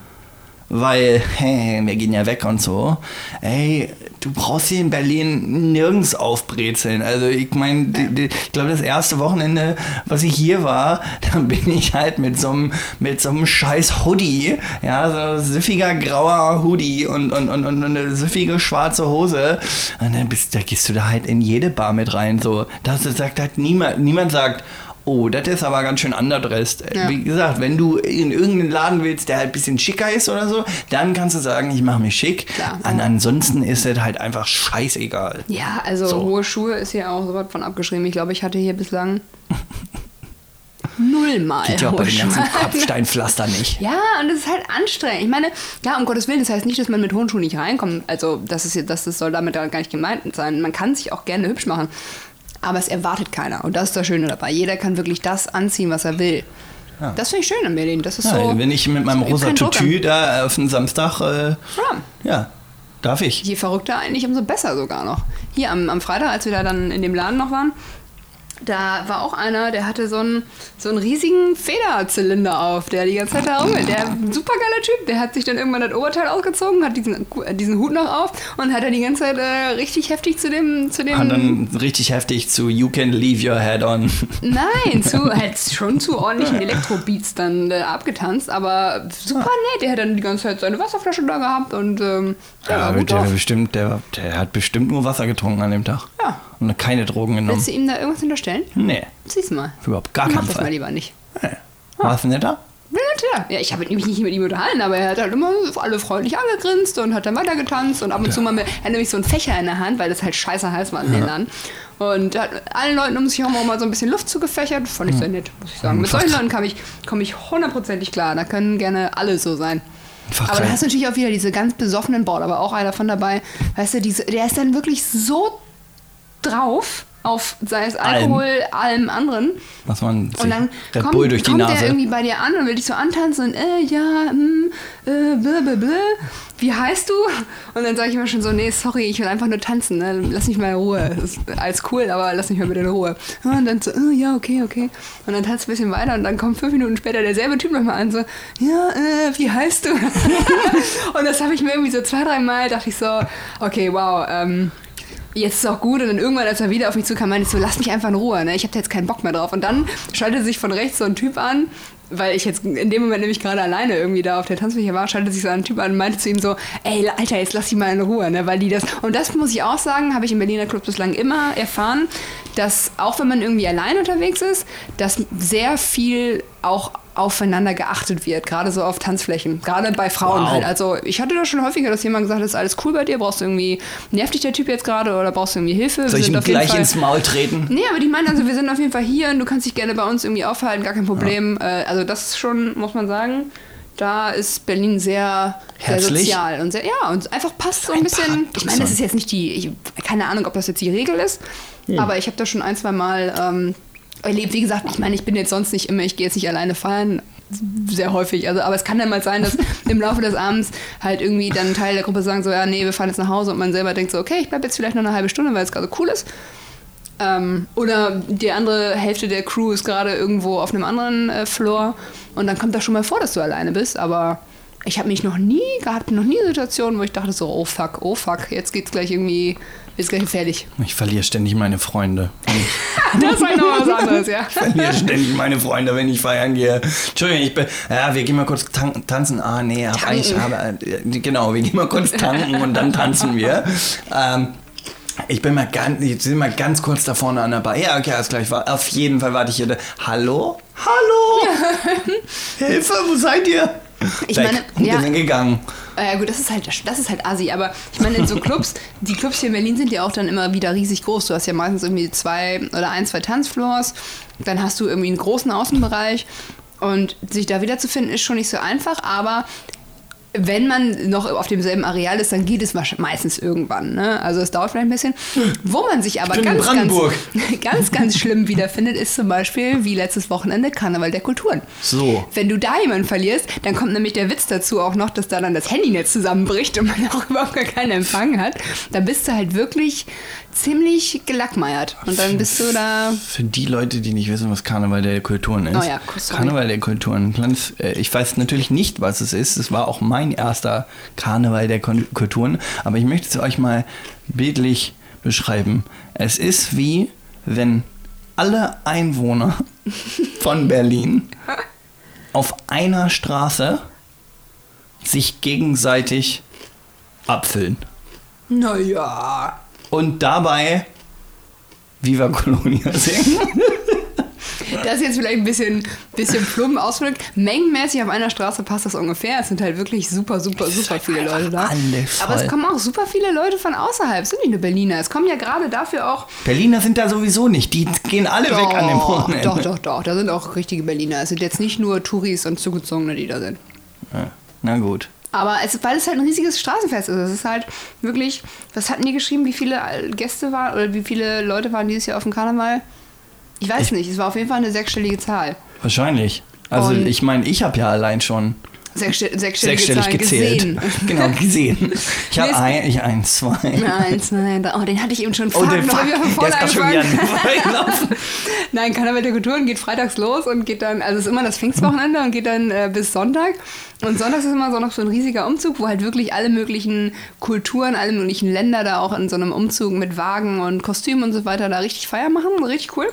Weil, hey, wir gehen ja weg und so. Ey, du brauchst hier in Berlin nirgends aufbrezeln. Also ich meine, ich glaube, das erste Wochenende, was ich hier war, da bin ich halt mit so einem, mit scheiß Hoodie, ja, so süffiger grauer Hoodie und, und, und, und eine süffige schwarze Hose. Und dann bist, da gehst du da halt in jede Bar mit rein. So, das sagt halt niemand, niemand sagt, Oh, das ist aber ganz schön underdressed. Ja. Wie gesagt, wenn du in irgendeinen Laden willst, der halt ein bisschen schicker ist oder so, dann kannst du sagen, ich mache mich schick. Klar. An, ansonsten ist es halt einfach scheißegal. Ja, also So. hohe Schuhe ist hier auch sowas von abgeschrieben. Ich glaube, ich hatte hier bislang nullmal Geht ja bei den ganzen. Kopfsteinpflaster nicht. Ja, und das ist halt anstrengend. Ich meine, ja, um Gottes Willen, das heißt nicht, dass man mit hohen Schuhen nicht reinkommt. Also, das, ist, das, das soll damit gar nicht gemeint sein. Man kann sich auch gerne hübsch machen. Aber es erwartet keiner. Und das ist das Schöne dabei. Jeder kann wirklich das anziehen, was er will. Ja. Das finde ich schön an Berlin. Das ist Ja, so. wenn ich mit meinem so, rosa Tutu da auf den Samstag, äh, Ja. ja, darf ich. Je verrückter eigentlich, umso besser sogar noch. Hier am, am Freitag, als wir da dann in dem Laden noch waren, da war auch einer, der hatte so einen, so einen riesigen Federzylinder auf, der die ganze Zeit da rum. Der super geiler Typ, der hat sich dann irgendwann das Oberteil ausgezogen, hat diesen, diesen Hut noch auf und hat dann die ganze Zeit äh, richtig heftig zu dem, zu dem Und dann richtig heftig zu You Can Leave Your Head On. Nein, zu, halt schon zu ordentlichen Elektrobeats dann äh, abgetanzt, aber super nett. Der hat dann die ganze Zeit seine Wasserflasche da gehabt und ähm, der war gut der, bestimmt, der, der hat bestimmt nur Wasser getrunken an dem Tag. Ja. Und keine Drogen genommen. Willst du ihm da irgendwas unterstellen? Nee, Siehst mal. überhaupt gar Mach keinen das mal Fall. lieber nicht. Nee. War's netter? Ja. Ja, ich habe mich nicht mit ihm unterhalten, aber er hat halt immer alle freundlich angegrinst und hat dann weitergetanzt und ab und zu mal mit, er hat nämlich so einen Fächer in der Hand, weil das halt scheiße heiß war in den Laden. Und hat allen Leuten um sich herum auch mal so ein bisschen Luft zugefächert. Fand ich sehr nett, muss ich sagen. Mit solchen Leuten komme ich, komm ich hundertprozentig klar. Da können gerne alle so sein. Einfach Aber da geil. hast du natürlich auch wieder diese ganz besoffenen Bord, aber auch einer von dabei. Weißt du, diese, der ist dann wirklich so drauf auf, sei es Allem. Alkohol, allem anderen. Was man Und dann Red kommt, Bull durch die kommt Nase. der irgendwie bei dir an und will dich so antanzen und äh, ja, hm, äh, bläh, bläh, bläh. wie heißt du? Und dann sage ich immer schon so, nee, sorry, ich will einfach nur tanzen, ne? lass mich mal in Ruhe. Das ist alles cool, aber lass mich mal bitte in Ruhe. Und dann so, äh, ja, okay, okay. Und dann tanzt ein bisschen weiter und dann kommt fünf Minuten später derselbe Typ nochmal an, so, ja, äh, wie heißt du? und das habe ich mir irgendwie so zwei, drei Mal, dachte ich so, okay, wow, ähm, jetzt ist auch gut. Und dann irgendwann, als er wieder auf mich zukam, meinte ich so, lass mich einfach in Ruhe, ne? ich habe da jetzt keinen Bock mehr drauf. Und dann schaltete sich von rechts so ein Typ an, weil ich jetzt in dem Moment nämlich gerade alleine irgendwie da auf der Tanzfläche war, schaltete sich so ein Typ an und meinte zu ihm so, ey, Alter, jetzt lass dich mal in Ruhe, ne? weil die das... Und das muss ich auch sagen, habe ich im Berliner Club bislang immer erfahren, dass auch wenn man irgendwie allein unterwegs ist, dass sehr viel auch aufeinander geachtet wird, gerade so auf Tanzflächen, gerade bei Frauen Wow. halt. Also ich hatte das schon häufiger, dass jemand gesagt hat, ist alles cool bei dir, brauchst du irgendwie, nervt dich der Typ jetzt gerade oder brauchst du irgendwie Hilfe? Soll ich sind ihm gleich Fall- ins Maul treten? Nee, aber die meinen also, wir sind auf jeden Fall hier und du kannst dich gerne bei uns irgendwie aufhalten, gar kein Problem. Äh, also das ist schon, muss man sagen, da ist Berlin sehr, sehr sozial und sehr, ja, und einfach passt so ein Ein bisschen. Ich meine, das ist jetzt nicht die, ich, keine Ahnung, ob das jetzt die Regel ist, aber ich habe das schon ein, zwei Mal ähm, erlebt. Wie gesagt, ich meine, ich bin jetzt sonst nicht immer, ich gehe jetzt nicht alleine feiern, sehr häufig. Also, aber es kann dann mal sein, dass im Laufe des Abends halt irgendwie dann ein Teil der Gruppe sagen so, ja, nee, wir fahren jetzt nach Hause und man selber denkt so, okay, ich bleib jetzt vielleicht noch eine halbe Stunde, weil es gerade cool ist. Ähm, oder die andere Hälfte der Crew ist gerade irgendwo auf einem anderen äh, Floor und dann kommt das schon mal vor, dass du alleine bist, aber ich habe mich noch nie gehabt, noch nie Situationen, wo ich dachte so, oh fuck, oh fuck, jetzt geht's gleich irgendwie, ist gleich gefährlich. Ich verliere ständig meine Freunde. das ist halt noch was anderes, ja. Ich verliere ständig meine Freunde, wenn ich feiern gehe. Entschuldigung, ich bin, ja, wir gehen mal kurz tan tanzen. Ah, nee, hab eigentlich, habe, äh, genau, wir gehen mal kurz tanken und dann tanzen wir. Ähm, ich bin mal ganz, ich bin mal ganz kurz da vorne an der Bar. Ja, okay, alles klar. Ich war, auf jeden Fall warte ich hier. Hallo? Hallo? Hilfe, wo seid ihr? Ich Weg. meine, Und ja. wir sind gegangen. Äh, Ja gut, das ist halt das ist halt assi, aber ich meine in so Clubs, die Clubs hier in Berlin sind ja auch dann immer wieder riesig groß. Du hast ja meistens irgendwie zwei oder ein, zwei Tanzfloors, dann hast du irgendwie einen großen Außenbereich und sich da wiederzufinden ist schon nicht so einfach, aber wenn man noch auf demselben Areal ist, dann geht es meistens irgendwann. Ne? Also es dauert vielleicht ein bisschen. Wo man sich aber ganz, ganz, ganz, ganz schlimm wiederfindet, ist zum Beispiel wie letztes Wochenende Karneval der Kulturen. So. Wenn du da jemanden verlierst, dann kommt nämlich der Witz dazu auch noch, dass da dann das Handynetz zusammenbricht und man auch überhaupt gar keinen Empfang hat. Dann bist du halt wirklich ziemlich gelackmeiert. Und dann bist du da. Für die Leute, die nicht wissen, was Karneval der Kulturen ist. Oh ja. Karneval der Kulturen. Äh, ich weiß natürlich nicht, was es ist. Es war auch mein erster Karneval der Kulturen. Aber ich möchte es euch mal bildlich beschreiben. Es ist wie, wenn alle Einwohner von Berlin auf einer Straße sich gegenseitig abfüllen. Naja. Und dabei Viva Colonia singen. Das ist jetzt vielleicht ein bisschen, bisschen plump ausgedrückt. Mengenmäßig auf einer Straße passt das ungefähr. Es sind halt wirklich super, super, super viele Leute da. Aber es kommen auch super viele Leute von außerhalb. Es sind nicht nur Berliner. Es kommen ja gerade dafür auch Berliner sind da sowieso nicht. Die gehen alle weg an dem Wochenende. Doch, doch, doch. Da sind auch richtige Berliner. Es sind jetzt nicht nur Touris und Zugezogene, die da sind. Ja, na gut. Aber es, weil es halt ein riesiges Straßenfest ist. Es ist halt wirklich, was hatten die geschrieben, wie viele Gäste waren oder wie viele Leute waren dieses Jahr auf dem Karneval? Ich weiß nicht, es war auf jeden Fall eine sechsstellige Zahl. Wahrscheinlich. Also Und- ich meine, ich habe ja allein schon Sechsstell sechsstellige sechsstellig Zahlen gezählt. gesehen. genau, gesehen. Ich habe ein, ich eins, zwei. Nein, drei. Oh, den hatte ich eben schon Oh, fuck, der, noch fuck, ich von der ist schon wieder. Nein, Karneval der Kulturen geht freitags los und geht dann, also es ist immer das Pfingstwochenende und geht dann äh, bis Sonntag. Und sonntags ist immer so noch so ein riesiger Umzug, wo halt wirklich alle möglichen Kulturen, alle möglichen Länder da auch in so einem Umzug mit Wagen und Kostümen und so weiter da richtig Feier machen. Richtig cool.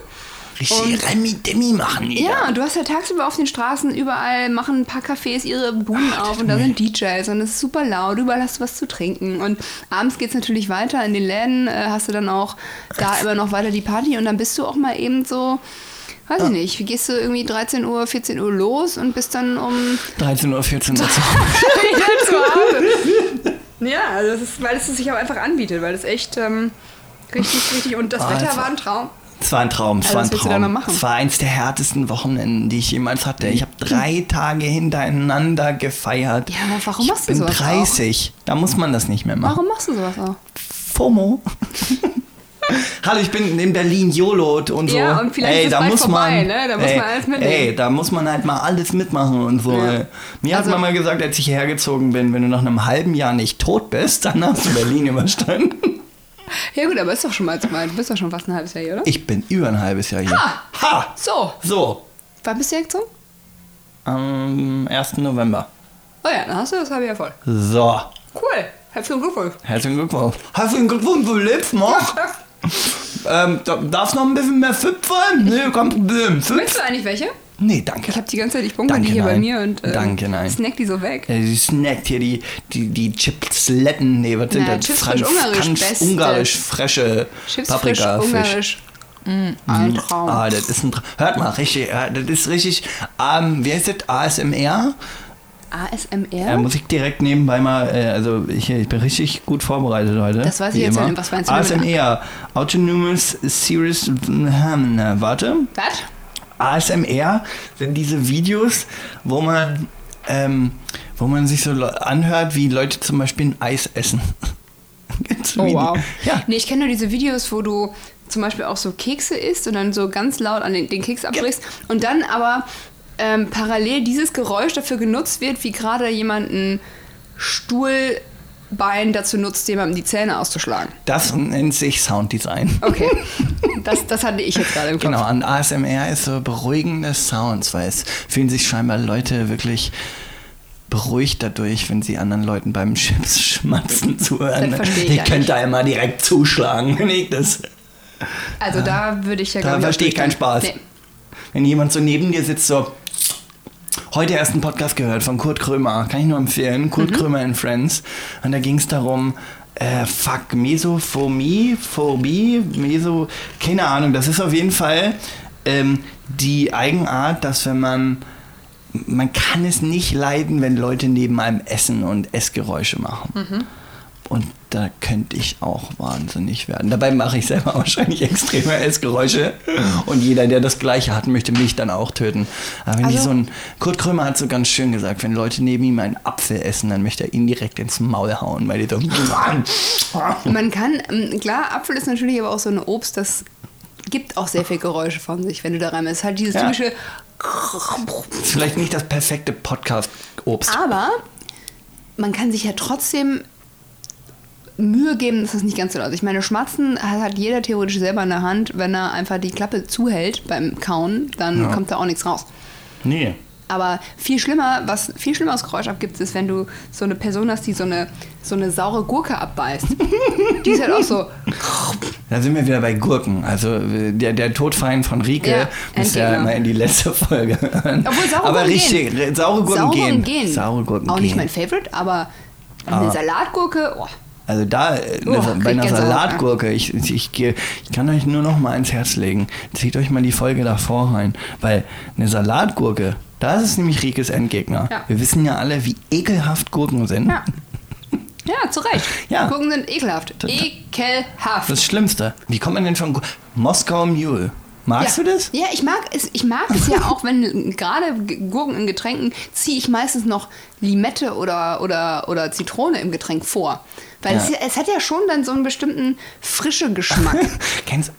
Richtig Remi-Demi machen die. Ja, und du hast ja tagsüber auf den Straßen überall machen ein paar Cafés ihre Buden auf und da sind DJs und es ist super laut, überall hast du was zu trinken. Und abends geht es natürlich weiter, in den Läden äh, hast du dann auch da immer noch weiter die Party und dann bist du auch mal eben so, weiß ich nicht, wie gehst du irgendwie 13 Uhr, 14 Uhr los und bist dann um 13 Uhr, 14 Uhr. zu Hause. Ja, also das ist, weil es sich auch einfach anbietet, weil es echt ähm, richtig, richtig und das Ah, Wetter war ein Traum. Es war ein Traum, es Also, war ein Traum. Es war eins der härtesten Wochenenden, die ich jemals hatte. Ich habe drei Tage hintereinander gefeiert. Ja, aber warum ich machst du bin sowas auch? 30. Da muss man das nicht mehr machen. Warum machst du sowas auch? FOMO. Hallo, ich bin in Berlin YOLO und so. Ja, und vielleicht ey, ist da muss vorbei, man, ne? Da muss ey, man alles mitnehmen. Ey, da muss man halt mal alles mitmachen und so. Ja. Mir hat Also- Mama gesagt, als ich hierher gezogen bin, wenn du nach einem halben Jahr nicht tot bist, dann hast du Berlin überstanden. Ja gut, aber ist doch schon mal, du bist doch schon fast ein halbes Jahr hier, oder? Ich bin über ein halbes Jahr hier. Ha! Ha! So, So, wann bist du jetzt so? am 1. November. Oh ja, dann hast du das halbe Jahr voll. So, Cool, herzlichen Glückwunsch. herzlichen Glückwunsch. Herzlichen Glückwunsch, du lebst noch. ähm, da- darfst noch ein bisschen mehr Füpfen? Nee, kein Problem. Möchtest Fünf? du eigentlich welche? Nee, danke. Ich habe die ganze Zeit, ich bunker die hier bei nein. mir und äh, Danke, nein. snack die so weg. Äh, Sie snackt hier die, die, die Chipsletten. Nee, was sind Na, das? Chips frisch ungarisch, beste. ungarisch, frische Chips Paprika. frisch, ungarisch. Mm, ein Traum. Ah, das ist ein Tra Hört mal, richtig, ja, das ist richtig, ähm, wie heißt das? ASMR? ASMR? Ja, muss ich direkt nebenbei mal, äh, also ich, ich bin richtig gut vorbereitet heute. Das weiß ich jetzt nicht. Was meinst du? ASMR, Autonomous Series, hm, na, warte. Was? ASMR sind diese Videos, wo man, ähm, wo man sich so anhört, wie Leute zum Beispiel ein Eis essen. Oh wow. Ja. Nee, ich kenne nur diese Videos, wo du zum Beispiel auch so Kekse isst und dann so ganz laut an den, den Keks abbrichst und dann aber ähm, parallel dieses Geräusch dafür genutzt wird, wie gerade jemand ein Stuhlbein dazu nutzt, jemandem die Zähne auszuschlagen. Das nennt sich Sounddesign. Okay, das, das hatte ich jetzt gerade im Kopf. Genau, an ASMR ist so beruhigende Sounds, weil es fühlen sich scheinbar Leute wirklich beruhigt dadurch, wenn sie anderen Leuten beim Chips schmatzen zuhören. Ich ich ja könnte nicht. da immer direkt zuschlagen, wenn ich das. Also da würde ich ja Da glaub auch verstehe ich keinen. Spaß. Nee. Wenn jemand so neben dir sitzt, so. Heute erst einen Podcast gehört von Kurt Krömer, kann ich nur empfehlen. Kurt Mhm. Krömer and Friends. Und da ging es darum, äh, fuck, Mesophobie, Phobie, Meso, keine Ahnung. Das ist auf jeden Fall ähm, die Eigenart, dass wenn man, man kann es nicht leiden, wenn Leute neben einem essen und Essgeräusche machen. Mhm. Und da könnte ich auch wahnsinnig werden. Dabei mache ich selber wahrscheinlich extreme Essgeräusche. Und jeder, der das Gleiche hat, möchte mich dann auch töten. Aber wenn ich Also- so ein. Kurt Krömer hat so ganz schön gesagt, wenn Leute neben ihm einen Apfel essen, dann möchte er ihn direkt ins Maul hauen, weil die so. Man kann, ähm, klar, Apfel ist natürlich aber auch so ein Obst, das gibt auch sehr viel Geräusche von sich, wenn du da rein bist. Es ist halt dieses Ja. typische. ist vielleicht nicht das perfekte Podcast-Obst. Aber man kann sich ja trotzdem Mühe geben, dass es nicht ganz so laut ist. Ich meine, Schmatzen hat jeder theoretisch selber in der Hand. Wenn er einfach die Klappe zuhält beim Kauen, dann Ja. kommt da auch nichts raus. Nee. Aber viel schlimmer, was viel schlimmeres Geräusch abgibt, ist, wenn du so eine Person hast, die so eine, so eine saure Gurke abbeißt. die ist halt auch so. Da sind wir wieder bei Gurken. Also der, der Todfeind von Rike Ja, ihr Endgegner. mal in die letzte Folge hören. Obwohl saure aber Gurken richtig, gehen. saure Gurken Saure gehen. gehen. Saure Gurken Auch gehen. nicht mein Favorite, aber eine Aber- Salatgurke, oh, Also da, äh, Oh, ne, bei einer Gänsehaut, Salatgurke, ich, ich, ich, ich kann euch nur noch mal ins Herz legen, zieht euch mal die Folge davor rein, weil eine Salatgurke, da ist es nämlich Rikes Endgegner. Ja. Wir wissen ja alle, wie ekelhaft Gurken sind. ja. Ja, zu Recht. Ja. Gurken sind ekelhaft. Ekelhaft. Das Schlimmste. Wie kommt man denn von Moskau Mule? Magst ja. du das? Ja, ich mag es, ich mag es ja auch, wenn gerade Gurken in Getränken ziehe ich meistens noch Limette oder, oder, oder Zitrone im Getränk vor. Weil Ja. es, ja- es hat ja schon dann so einen bestimmten frische Geschmack. Kennst,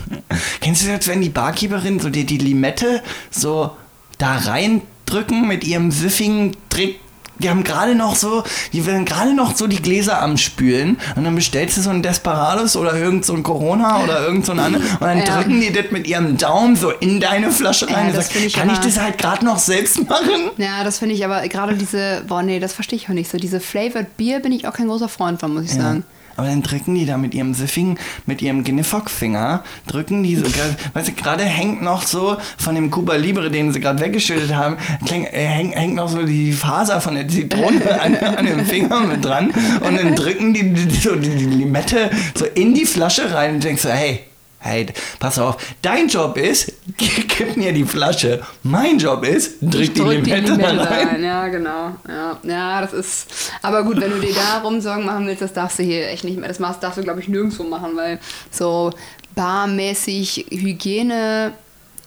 kennst du das, wenn die Barkeeperin so die, die Limette so da reindrücken mit ihrem süffigen Trick? Die haben gerade noch so, die werden gerade noch so die Gläser am Spülen und dann bestellst du so ein Desperados oder irgend so ein Corona oder irgend so ein anderes und dann Ja. drücken die das mit ihrem Daumen so in deine Flasche Ja, rein und das sagst, find ich kann ich das halt gerade noch selbst machen? ja, das finde ich aber gerade diese, boah nee, das verstehe ich auch nicht so. Diese Flavored Beer bin ich auch kein großer Freund von, muss ich sagen. Aber dann drücken die da mit ihrem Süffigen, mit ihrem Gniffock-Finger, drücken die so, weißt du, gerade hängt noch so von dem Cuba Libre, den sie gerade weggeschüttet haben, äh, hängt, hängt noch so die Faser von der Zitrone an, an dem Finger mit dran und dann drücken die, die, so die, die Limette so in die Flasche rein und denkst so, hey, hey, pass auf, dein Job ist, gib mir die Flasche, mein Job ist, drück die Limette, rein. rein. Ja, genau. Ja, ja, das ist. Aber gut, wenn du dir da Sorgen machen willst, das darfst du hier echt nicht mehr. Das machst, darfst du, glaube ich, nirgendwo machen, weil so barmäßig Hygiene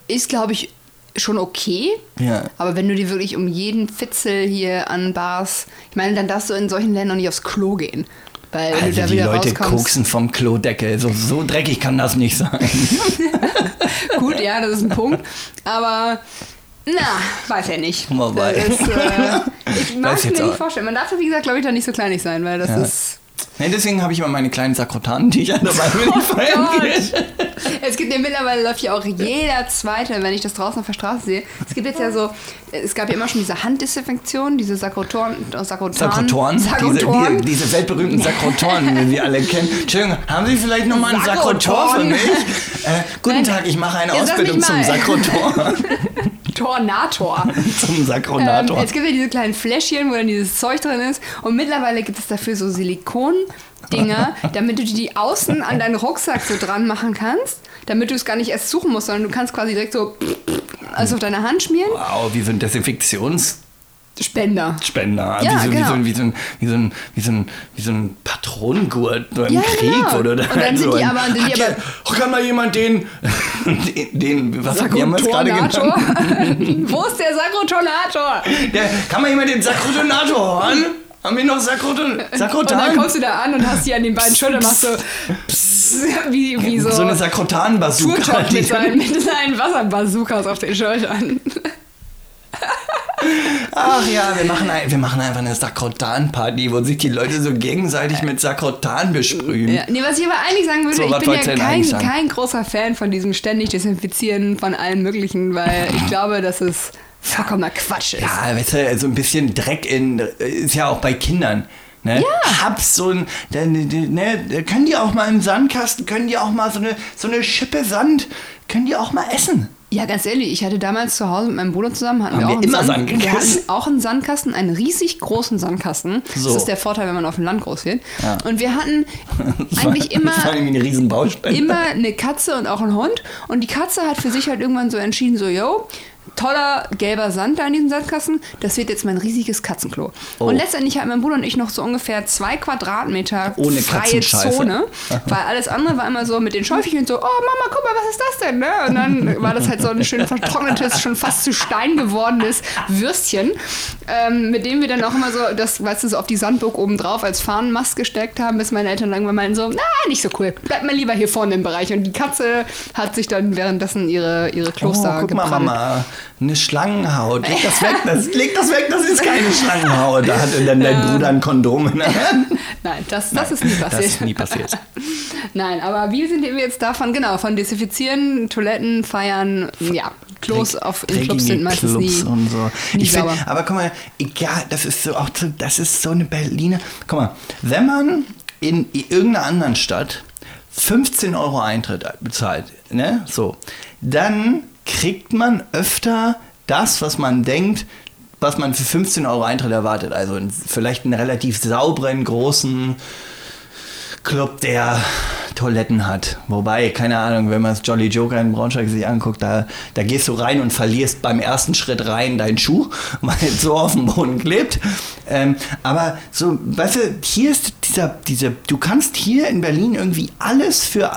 ist, glaube ich, schon okay. Ja. Aber wenn du dir wirklich um jeden Fitzel hier an Bars, ich meine, dann darfst du in solchen Ländern nicht aufs Klo gehen. Weil Also die Leute koksen vom Klodeckel. So, so dreckig kann das nicht sein. Gut, ja, das ist ein Punkt. Aber na, weiß ja nicht. Wobei. Ist, äh, ich mag es mir nicht vorstellen. Man darf, wie gesagt, glaube ich, da nicht so kleinig sein, weil das Ja. ist. Nee, deswegen habe ich immer meine kleinen Sakrotan-Tücher dabei, wenn ich feiern Gott. gehe. Es gibt ja mittlerweile läuft ja auch jeder zweite, wenn ich das draußen auf der Straße sehe. Es gibt jetzt ja so, es gab ja immer schon diese Handdesinfektion, diese Sakrotoren, Sakrotan, Sakrotoren, diese, Sakrotoren. diese, diese weltberühmten Sakrotoren, wie wir alle kennen. Entschuldigung, haben Sie vielleicht nochmal einen Sakrotor für mich? Äh, guten Nein, Tag, ich mache eine jetzt Ausbildung zum. Sakrotor. Tornator. zum Ähm, Sakronator. es gibt ja diese kleinen Fläschchen, wo dann dieses Zeug drin ist. Und mittlerweile gibt es dafür so Silikon-Dinger, damit du die außen an deinen Rucksack so dran machen kannst, damit du es gar nicht erst suchen musst, sondern du kannst quasi direkt so alles auf deine Hand schmieren. wow, wie so ein Desinfektionsspender. Spender. wie, Ja, so, genau. wie, so ein, wie, so ein, wie, so ein, wie so ein Patronengurt im Ja, Krieg. genau. Oder Und dann sind so die ein- aber- sind die Hat ja- aber- kann mal jemand den, den, den was haben wir gerade genannt? Wo ist der Sakrotornator? Der, kann mal jemand den Sakrotonator hören? Haben wir noch Sakroton, Und dann Sakrotan? kommst du da an und hast die an den beiden Schultern machst so pss, wie, wie so, so eine Sakrotan-Bazooka. Die- mit seinen, mit seinen Wasserbazookas auf den Schultern. Ach ja, wir machen, ein, wir machen einfach eine Sakrotan-Party, wo sich die Leute so gegenseitig mit Sakrotan besprühen. Ja, nee, was ich aber eigentlich sagen würde, So, ich bin ja kein, kein großer Fan von diesem ständig Desinfizieren von allen möglichen, weil ich glaube, dass es vollkommener Quatsch ist. Ja, weißt du, so ein bisschen Dreck in, ist ja auch bei Kindern. Ne? Ja. Hab so ein, ne, können die auch mal im Sandkasten, können die auch mal so eine, so eine Schippe Sand, können die auch mal essen. Ja, ganz ehrlich, ich hatte damals zu Hause mit meinem Bruder zusammen, hatten Haben wir wir auch einen, immer Sand, wir hatten auch einen Sandkasten, einen riesig großen Sandkasten. So. Das ist der Vorteil, wenn man auf dem Land groß wird. Ja. Und wir hatten eigentlich immer, eine immer eine Katze und auch einen Hund. Und die Katze hat für sich halt irgendwann so entschieden, so, yo, toller gelber Sand da in diesem Sandkasten, das wird jetzt mein riesiges Katzenklo. Oh. Und letztendlich hatten mein Bruder und ich noch so ungefähr zwei Quadratmeter Ohne freie. Zone, weil alles andere war immer so mit den Schäufchen so, oh Mama, guck mal, was ist das denn? Ne? Und dann war das halt so ein schön vertrocknetes, schon fast zu Stein gewordenes Würstchen, ähm, mit dem wir dann auch immer so, das, weißt du, so auf die Sandburg oben drauf als Fahnenmast gesteckt haben, bis meine Eltern irgendwann meinen so, na, nicht so cool, bleib mal lieber hier vorne im Bereich. Und die Katze hat sich dann währenddessen ihre, ihre Kloster Oh, guck mal. Mama, eine Schlangenhaut. Leg das weg, das, leg das weg, das ist keine Schlangenhaut. Da hatte dann dein Bruder ein Kondom in der Hand. Nein, das, das ist nie passiert. Das ist nie passiert. Nein, aber wie sind wir jetzt davon, genau, von Desinfizieren, Toiletten, Feiern, ja, Klos auf, in Clubs sind meistens Clubs nie, und so. Ich find, aber guck mal, egal, das ist so auch das ist so eine Berliner. Guck mal, wenn man in irgendeiner anderen Stadt 15 Euro Eintritt bezahlt, ne, so, dann kriegt man öfter das, was man denkt, was man für 15 Euro Eintritt erwartet. Also vielleicht einen relativ sauberen, großen Club, der Toiletten hat. Wobei, keine Ahnung, wenn man das Jolly Joker in Braunschweig sich anguckt, da, da gehst du rein und verlierst beim ersten Schritt rein deinen Schuh, weil es so auf dem Boden klebt. Ähm, aber so, weißt du, hier ist dieser, dieser, du kannst hier in Berlin irgendwie alles für,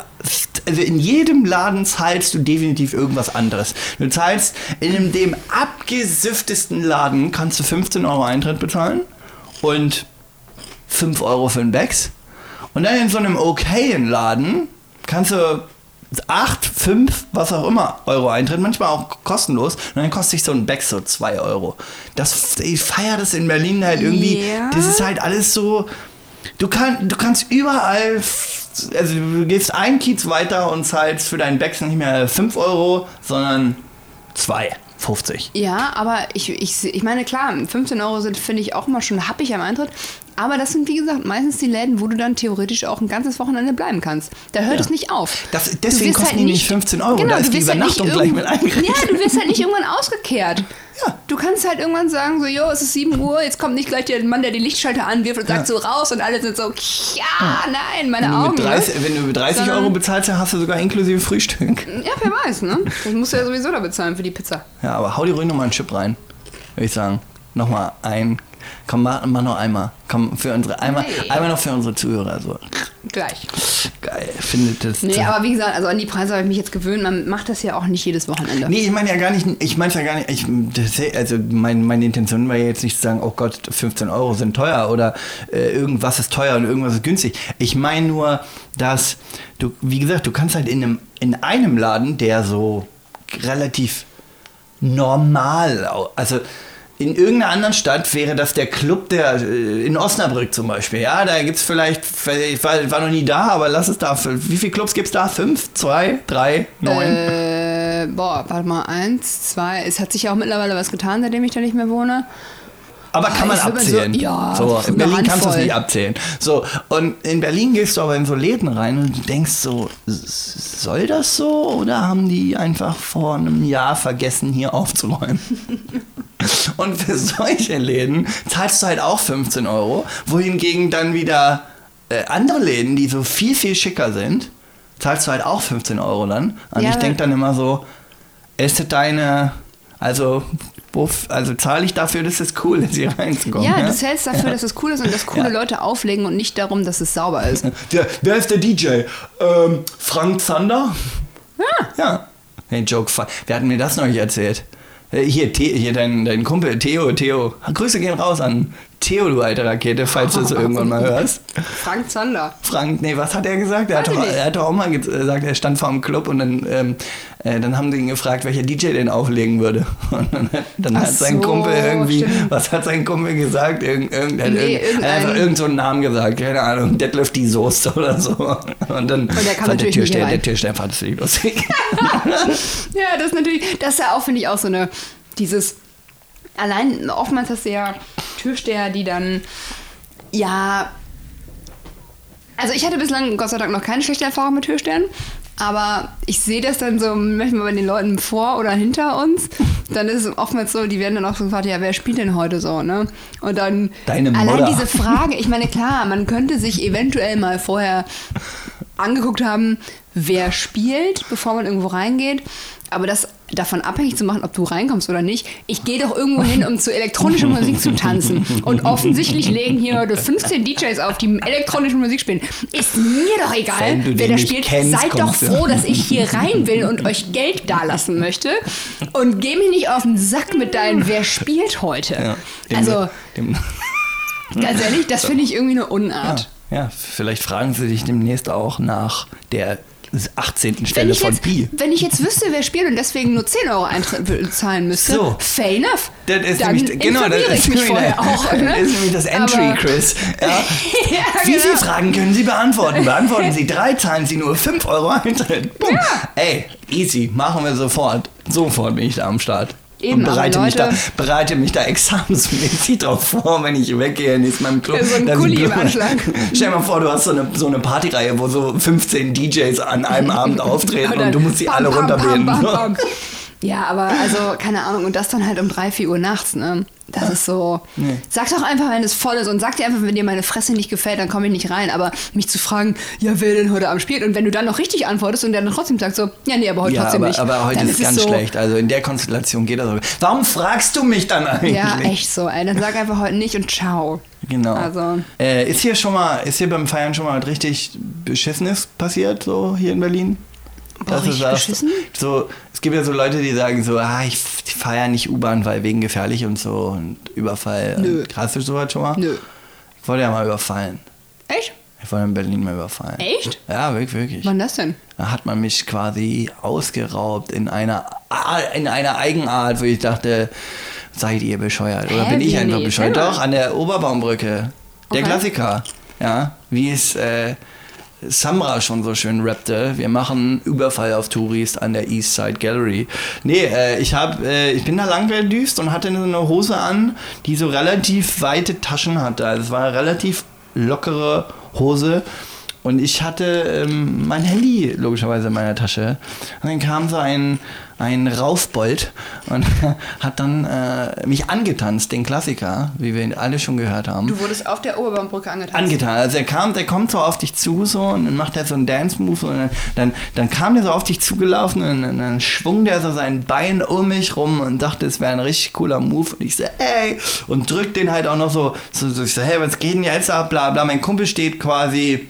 also in jedem Laden zahlst du definitiv irgendwas anderes. Du zahlst in dem abgesüftesten Laden kannst du 15 Euro Eintritt bezahlen und 5 Euro für den Becks. Und dann in so einem okayen Laden kannst du 8, 5, was auch immer Euro Eintritt, manchmal auch kostenlos. Und dann kostet sich so ein Becks so 2 Euro. Das, ich feiere das in Berlin halt irgendwie. Ja. Das ist halt alles so. Du, kann, du kannst überall, also du gehst einen Kiez weiter und zahlst für deinen Becks nicht mehr 5 Euro, sondern 2, 50. Ja, aber ich, ich, ich meine, klar, 15 Euro sind, finde ich, auch immer schon happig am Eintritt. Aber das sind, wie gesagt, meistens die Läden, wo du dann theoretisch auch ein ganzes Wochenende bleiben kannst. Da hört Ja. es nicht auf. Das- deswegen kosten die nicht 15 Euro. Da ist die halt Übernachtung gleich mit eingerechnet. Ja, du wirst halt nicht irgendwann ausgekehrt. Ja. Du kannst halt irgendwann sagen, so, jo, es ist 7 Uhr, jetzt kommt nicht gleich der Mann, der die Lichtschalter anwirft und sagt so raus und alle sind so, ja, nein, meine Wenn du, Augen. mit 30, ne? wenn du mit 30 Sondern- Euro bezahlst, dann hast du sogar inklusive Frühstück. Ja, wer weiß, ne? Das musst du ja sowieso da bezahlen für die Pizza. Ja, aber hau dir ruhig nochmal einen Chip rein, würde ich sagen. Nochmal ein. Komm, mach, mach noch einmal. Komm, für unsere, einmal, Nee. einmal noch für unsere Zuhörer. So. Gleich. Geil, findet das. Nee, aber wie gesagt, also an die Preise habe ich mich jetzt gewöhnt. Man macht das ja auch nicht jedes Wochenende. Nee, ich meine ja gar nicht, ich meine ja gar nicht, ich, das, also mein, meine Intention war ja jetzt nicht zu sagen, oh Gott, 15 Euro sind teuer oder äh, irgendwas ist teuer und irgendwas ist günstig. Ich meine nur, dass du, wie gesagt, du kannst halt in einem, in einem Laden, der so relativ normal, also in irgendeiner anderen Stadt wäre das der Club der äh, in Osnabrück zum Beispiel. Ja, da gibt es vielleicht, ich war, war noch nie da, aber lass es da. Wie viele Clubs gibt es da? Fünf, zwei, drei, neun? Äh, boah, warte mal, eins, zwei. Es hat sich ja auch mittlerweile was getan, seitdem ich da nicht mehr wohne. Aber kann man abzählen. so- ja, so, in Berlin kannst du es nicht abzählen. So, und in Berlin gehst du aber in so Läden rein und denkst so, soll das so oder haben die einfach vor einem Jahr vergessen, hier aufzuräumen? und für solche Läden zahlst du halt auch 15 Euro, wohingegen dann wieder äh, andere Läden, die so viel, viel schicker sind, zahlst du halt auch 15 Euro dann. Und Ja, ich denke dann immer so, ist das deine, also, also zahle ich dafür, dass es cool ist, hier reinzukommen? Ja, du zählst dafür, dass es cool ist und dass coole Ja. Leute auflegen und nicht darum, dass es sauber ist. Der, wer ist der DJ? Ähm, Frank Zander? Ja. Ja. Hey, Joke. Wer hat mir das neulich erzählt? Äh, Hier, The hier dein, dein Kumpel Theo, Theo. Grüße gehen raus an Theo, du alte Rakete, falls du es irgendwann mal hörst. Frank Zander. Frank, nee, was hat er gesagt? Er hat, doch, er hat doch auch mal ge- gesagt, er stand vor dem Club und dann, ähm, äh, dann haben sie ihn gefragt, welcher DJ denn auflegen würde. Und dann, hat- dann hat sein so, Kumpel irgendwie, stimmt. was hat sein Kumpel gesagt? Irgend, irgend, Nee, irgend, er hat einfach irgendein- irgend so einen Namen gesagt, keine Ahnung, Detlef die Soße oder so. Und dann der kam fand der Türsteher, der Türsteher fand es nicht lustig. Ja, das ist natürlich, das ist ja auch, finde ich, auch so eine, dieses, allein oftmals hast du ja Türsteher, die dann ja. Also ich hatte bislang Gott sei Dank noch keine schlechte Erfahrung mit Türstern. Aber ich sehe das dann so manchmal bei den Leuten vor oder hinter uns. Dann ist es oftmals so, die werden dann auch so gefragt, ja, wer spielt denn heute so, ne? Und dann Deine allein diese Frage, ich meine, klar, man könnte sich eventuell mal vorher angeguckt haben, wer spielt, bevor man irgendwo reingeht. Aber das davon abhängig zu machen, ob du reinkommst oder nicht. Ich gehe doch irgendwo hin, um zu elektronischer Musik zu tanzen. Und offensichtlich legen hier heute 15 DJs auf, die elektronische Musik spielen. Ist mir doch egal, wer da spielt. kennst, Seid doch froh, dass ich hier rein will und euch Geld dalassen möchte. Und geh mir nicht auf den Sack mit deinen, wer spielt heute. Ja, dem- also, dem, ganz ehrlich, das finde ich irgendwie eine Unart. ja, vielleicht fragen sie dich demnächst auch nach der 18. Wenn Stelle von jetzt, Pi. wenn ich jetzt wüsste, wer spielt und deswegen nur 10 Euro Eintritt zahlen müsste, So. fair enough. Das ist Dann nämlich, genau, das ist, ich mich vorher auch. Ne? das ist nämlich das Aber- Entry-Quiz. Ja. ja, Wie genau. viele Fragen können Sie beantworten? Beantworten Sie drei, zahlen Sie nur 5 Euro Eintritt. Bumm. Ey, easy, machen wir sofort. Sofort bin ich da am Start. Eben, und bereite aber mich, da, Leute- bereite mich da examensmäßig drauf vor, wenn ich weggehe in meinem Club. Ja, so ein Kuli im Anschlag. Stell dir mal vor, du hast so eine, so eine Partyreihe, wo so 15 DJs an einem Abend auftreten und, dann du musst bam, alle runterbeten. Ja, aber also, keine Ahnung, und das dann halt um 3, 4 Uhr nachts, ne? Das ist so. Nee. Sag doch einfach, wenn es voll ist und sag dir einfach, wenn dir meine Fresse nicht gefällt, dann komme ich nicht rein. Aber mich zu fragen, ja, wer denn heute Abend spielt? Und wenn du dann noch richtig antwortest und der dann trotzdem sagt so, ja, nee, aber heute Ja, trotzdem aber, nicht. aber heute ist es ganz so, schlecht. Also in der Konstellation geht das auch. Warum fragst du mich dann eigentlich? Ja, echt so, ey. Dann sag einfach heute nicht und ciao. Genau. Also- Äh, ist hier schon mal, ist hier beim Feiern schon mal was richtig Beschissenes passiert, so hier in Berlin? Boah, richtig sagst, beschissen? So, es gibt ja so Leute, die sagen so, ah, ich feiere nicht U-Bahn, weil wegen gefährlich und so und Überfall. Nö. Und, hast du sowas schon mal? Nö. Ich wurde ja mal überfallen. Echt? Ich wurde in Berlin mal überfallen. Echt? Ja, wirklich, wirklich. Wann das denn? Da hat man mich quasi ausgeraubt in einer, in einer Eigenart, wo ich dachte, seid ihr bescheuert? Oder Hä, bin ich einfach Nee, bescheuert? Doch, an der Oberbaumbrücke. Der Okay. Klassiker. Ja, wie es äh, Samra schon so schön rappte. Wir machen Überfall auf Touris an der East Side Gallery. Nee, äh, ich, hab, äh, ich bin da lang gedüst und hatte so eine Hose an, die so relativ weite Taschen hatte. Also es war eine relativ lockere Hose. Und ich hatte ähm, mein Handy logischerweise in meiner Tasche. Und dann kam so ein, ein Raufbold und hat dann äh, mich angetanzt, den Klassiker, wie wir ihn alle schon gehört haben. Du wurdest auf der Oberbaumbrücke angetanzt. Angetan. Also er kam, der kommt so auf dich zu so und dann macht er so einen Dance-Move und dann, dann, dann kam der so auf dich zugelaufen und dann, dann schwung der so sein Bein um mich rum und dachte, es wäre ein richtig cooler Move und ich so, ey, und drückt den halt auch noch so, so, so ich so, hey, was geht denn jetzt ab, bla bla. Mein Kumpel steht quasi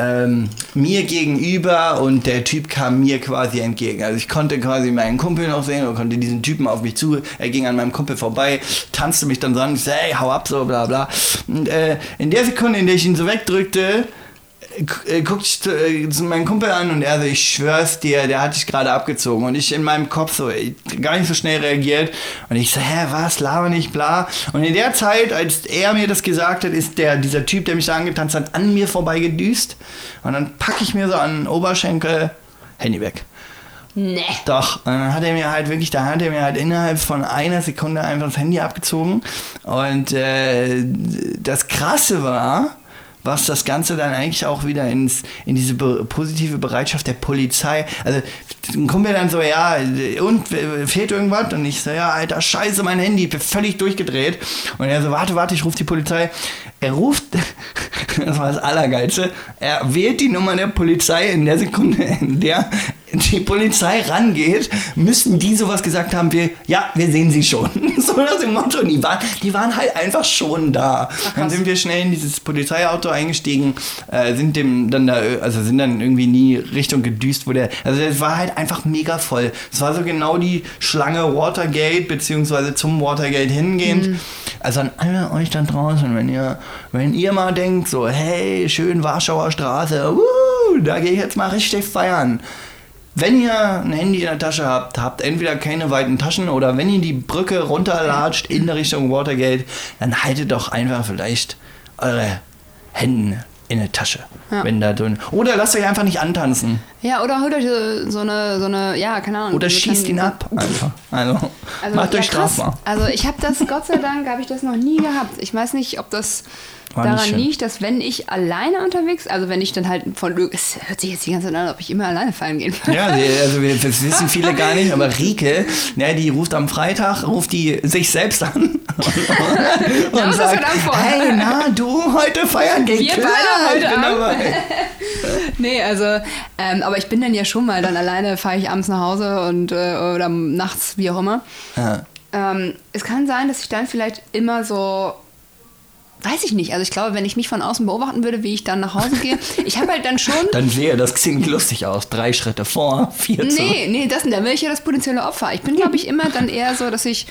ähm, mir gegenüber und der Typ kam mir quasi entgegen. Also ich konnte quasi meinen Kumpel noch sehen und konnte diesen Typen auf mich zu. Er ging an meinem Kumpel vorbei, tanzte mich dann so an, ich so, hey, hau ab, so bla bla. Und äh, in der Sekunde, in der ich ihn so wegdrückte, äh, guckte ich zu, äh, zu meinem Kumpel an und er so, ich schwör's dir, der hat dich gerade abgezogen. Und ich in meinem Kopf so, ey, gar nicht so schnell reagiert. Und ich so, hä, was, laber nicht, bla. Und in der Zeit, als er mir das gesagt hat, ist der, dieser Typ, der mich da angetanzt hat, an mir vorbeigedüst. Und dann packe ich mir so an den Oberschenkel, Handy weg. Nee. Doch, und dann hat er mir halt wirklich, da hat er mir halt innerhalb von einer Sekunde einfach das Handy abgezogen. Und äh, das Krasse war, was das Ganze dann eigentlich auch wieder ins, in diese be positive Bereitschaft der Polizei. Also ein Kumpel dann so, ja, und äh, fehlt irgendwas? Und ich so, ja, alter Scheiße, mein Handy, völlig durchgedreht. Und er so, warte, warte, ich rufe die Polizei. Er ruft, das war das Allergeilste, er wählt die Nummer der Polizei in der Sekunde, in der die Polizei rangeht, müssten die sowas gesagt haben wie, ja, wir sehen sie schon. so nach dem Motto, die waren, die waren halt einfach schon da. dann sind wir schnell in dieses Polizeiauto eingestiegen, äh, sind dem dann da, also sind dann irgendwie nie Richtung gedüst, wo der, also es war halt einfach mega voll. Es war so genau die Schlange Watergate, beziehungsweise zum Watergate hingehend. Also an alle euch da draußen, wenn ihr, wenn ihr mal denkt, so, hey, schön Warschauer Straße, wuh, da gehe ich jetzt mal richtig feiern. Wenn ihr ein Handy in der Tasche habt, habt entweder keine weiten Taschen oder wenn ihr die Brücke runterlatscht in Richtung Watergate, dann haltet doch einfach vielleicht eure Hände in eine Tasche. Ja. Wenn da drin. Oder lasst euch einfach nicht antanzen. Ja, oder holt euch so eine, so eine, ja, keine Ahnung. Oder so schießt ihn ab. Einfach. Also, Also, macht ja, euch strafbar. Also ich habe das, Gott sei Dank, habe ich das noch nie gehabt. Ich weiß nicht, ob das War nicht daran liegt, dass wenn ich alleine unterwegs, also wenn ich dann halt von, es hört sich jetzt die ganze Zeit an, ob ich immer alleine feiern gehen will. Ja, also wir- das wissen viele gar nicht, aber Rike, ne, die ruft am Freitag, ruft die sich selbst an und, du sagt, hey, na, du, heute feiern gehen. Wir Klar, beide heute Abend. Nee, also, ähm, aber ich bin dann ja schon mal dann alleine, fahre ich abends nach Hause und äh, oder nachts, wie auch immer. Ja. Ähm, es kann sein, dass ich dann vielleicht immer so. Weiß ich nicht. Also ich glaube, wenn ich mich von außen beobachten würde, wie ich dann nach Hause gehe, ich habe halt dann schon. Dann sehe das klingt lustig aus. Drei Schritte vor, vier zurück. Nee, nee, das, da wäre ich ja das potenzielle Opfer. Ich bin, glaube ich, immer dann eher so, dass ich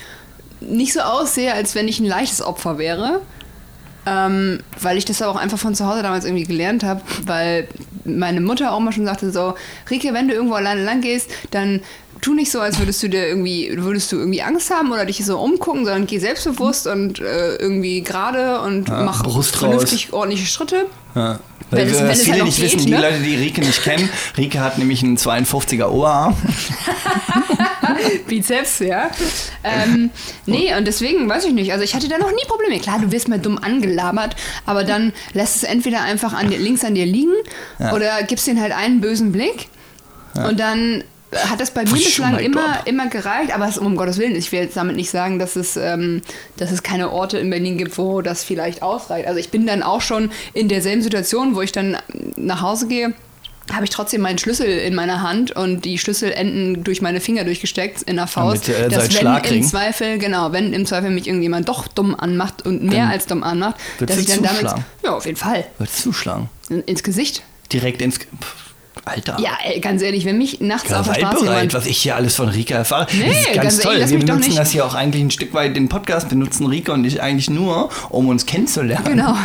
nicht so aussehe, als wenn ich ein leichtes Opfer wäre. Ähm, weil ich das auch einfach von zu Hause damals irgendwie gelernt habe, weil meine Mutter auch mal schon sagte so, Rike, wenn du irgendwo alleine lang gehst, dann tu nicht so, als würdest du dir irgendwie, würdest du irgendwie Angst haben oder dich so umgucken, sondern geh selbstbewusst und äh, irgendwie gerade und Ja, mach Brust vernünftig ordentliche Schritte. Ja. Wenn Weil es- wir- wenn was es viele halt nicht geht, wissen, die ne? Leute, die Rike nicht kennen, Rike hat nämlich einen 52er Oberarm. Bizeps, ja. Ähm, nee, und deswegen weiß ich nicht. Also ich hatte da noch nie Probleme. Klar, du wirst mal dumm angelabert, aber dann lässt es entweder einfach an dir, links an dir liegen Ja. oder gibst den halt einen bösen Blick und dann hat das bei mir Push, bislang my immer, God. immer gereicht, aber es, um Gottes Willen, ich will jetzt damit nicht sagen, dass es, ähm, dass es keine Orte in Berlin gibt, wo das vielleicht ausreicht. Also ich bin dann auch schon in derselben Situation, wo ich dann nach Hause gehe, habe ich trotzdem meinen Schlüssel in meiner Hand und die Schlüsselenden durch meine Finger durchgesteckt in der Faust. Damit, äh, dass wenn im. Zweifel, genau, wenn im Zweifel mich irgendjemand doch dumm anmacht und mehr Dann als dumm anmacht, dass ich dann damit. zuschlagen. Ja, auf jeden Fall. Würdest du zuschlagen? In- Ins Gesicht. Direkt ins... Pff, Alter. Ja, ey, ganz ehrlich, wenn mich nachts auf der Straße jemand was ich hier alles von Rika erfahre. Nee, das ist ganz, ganz toll. ehrlich, Wir benutzen das hier auch eigentlich ein Stück weit, den Podcast benutzen Rika und ich eigentlich nur, um uns kennenzulernen. Genau.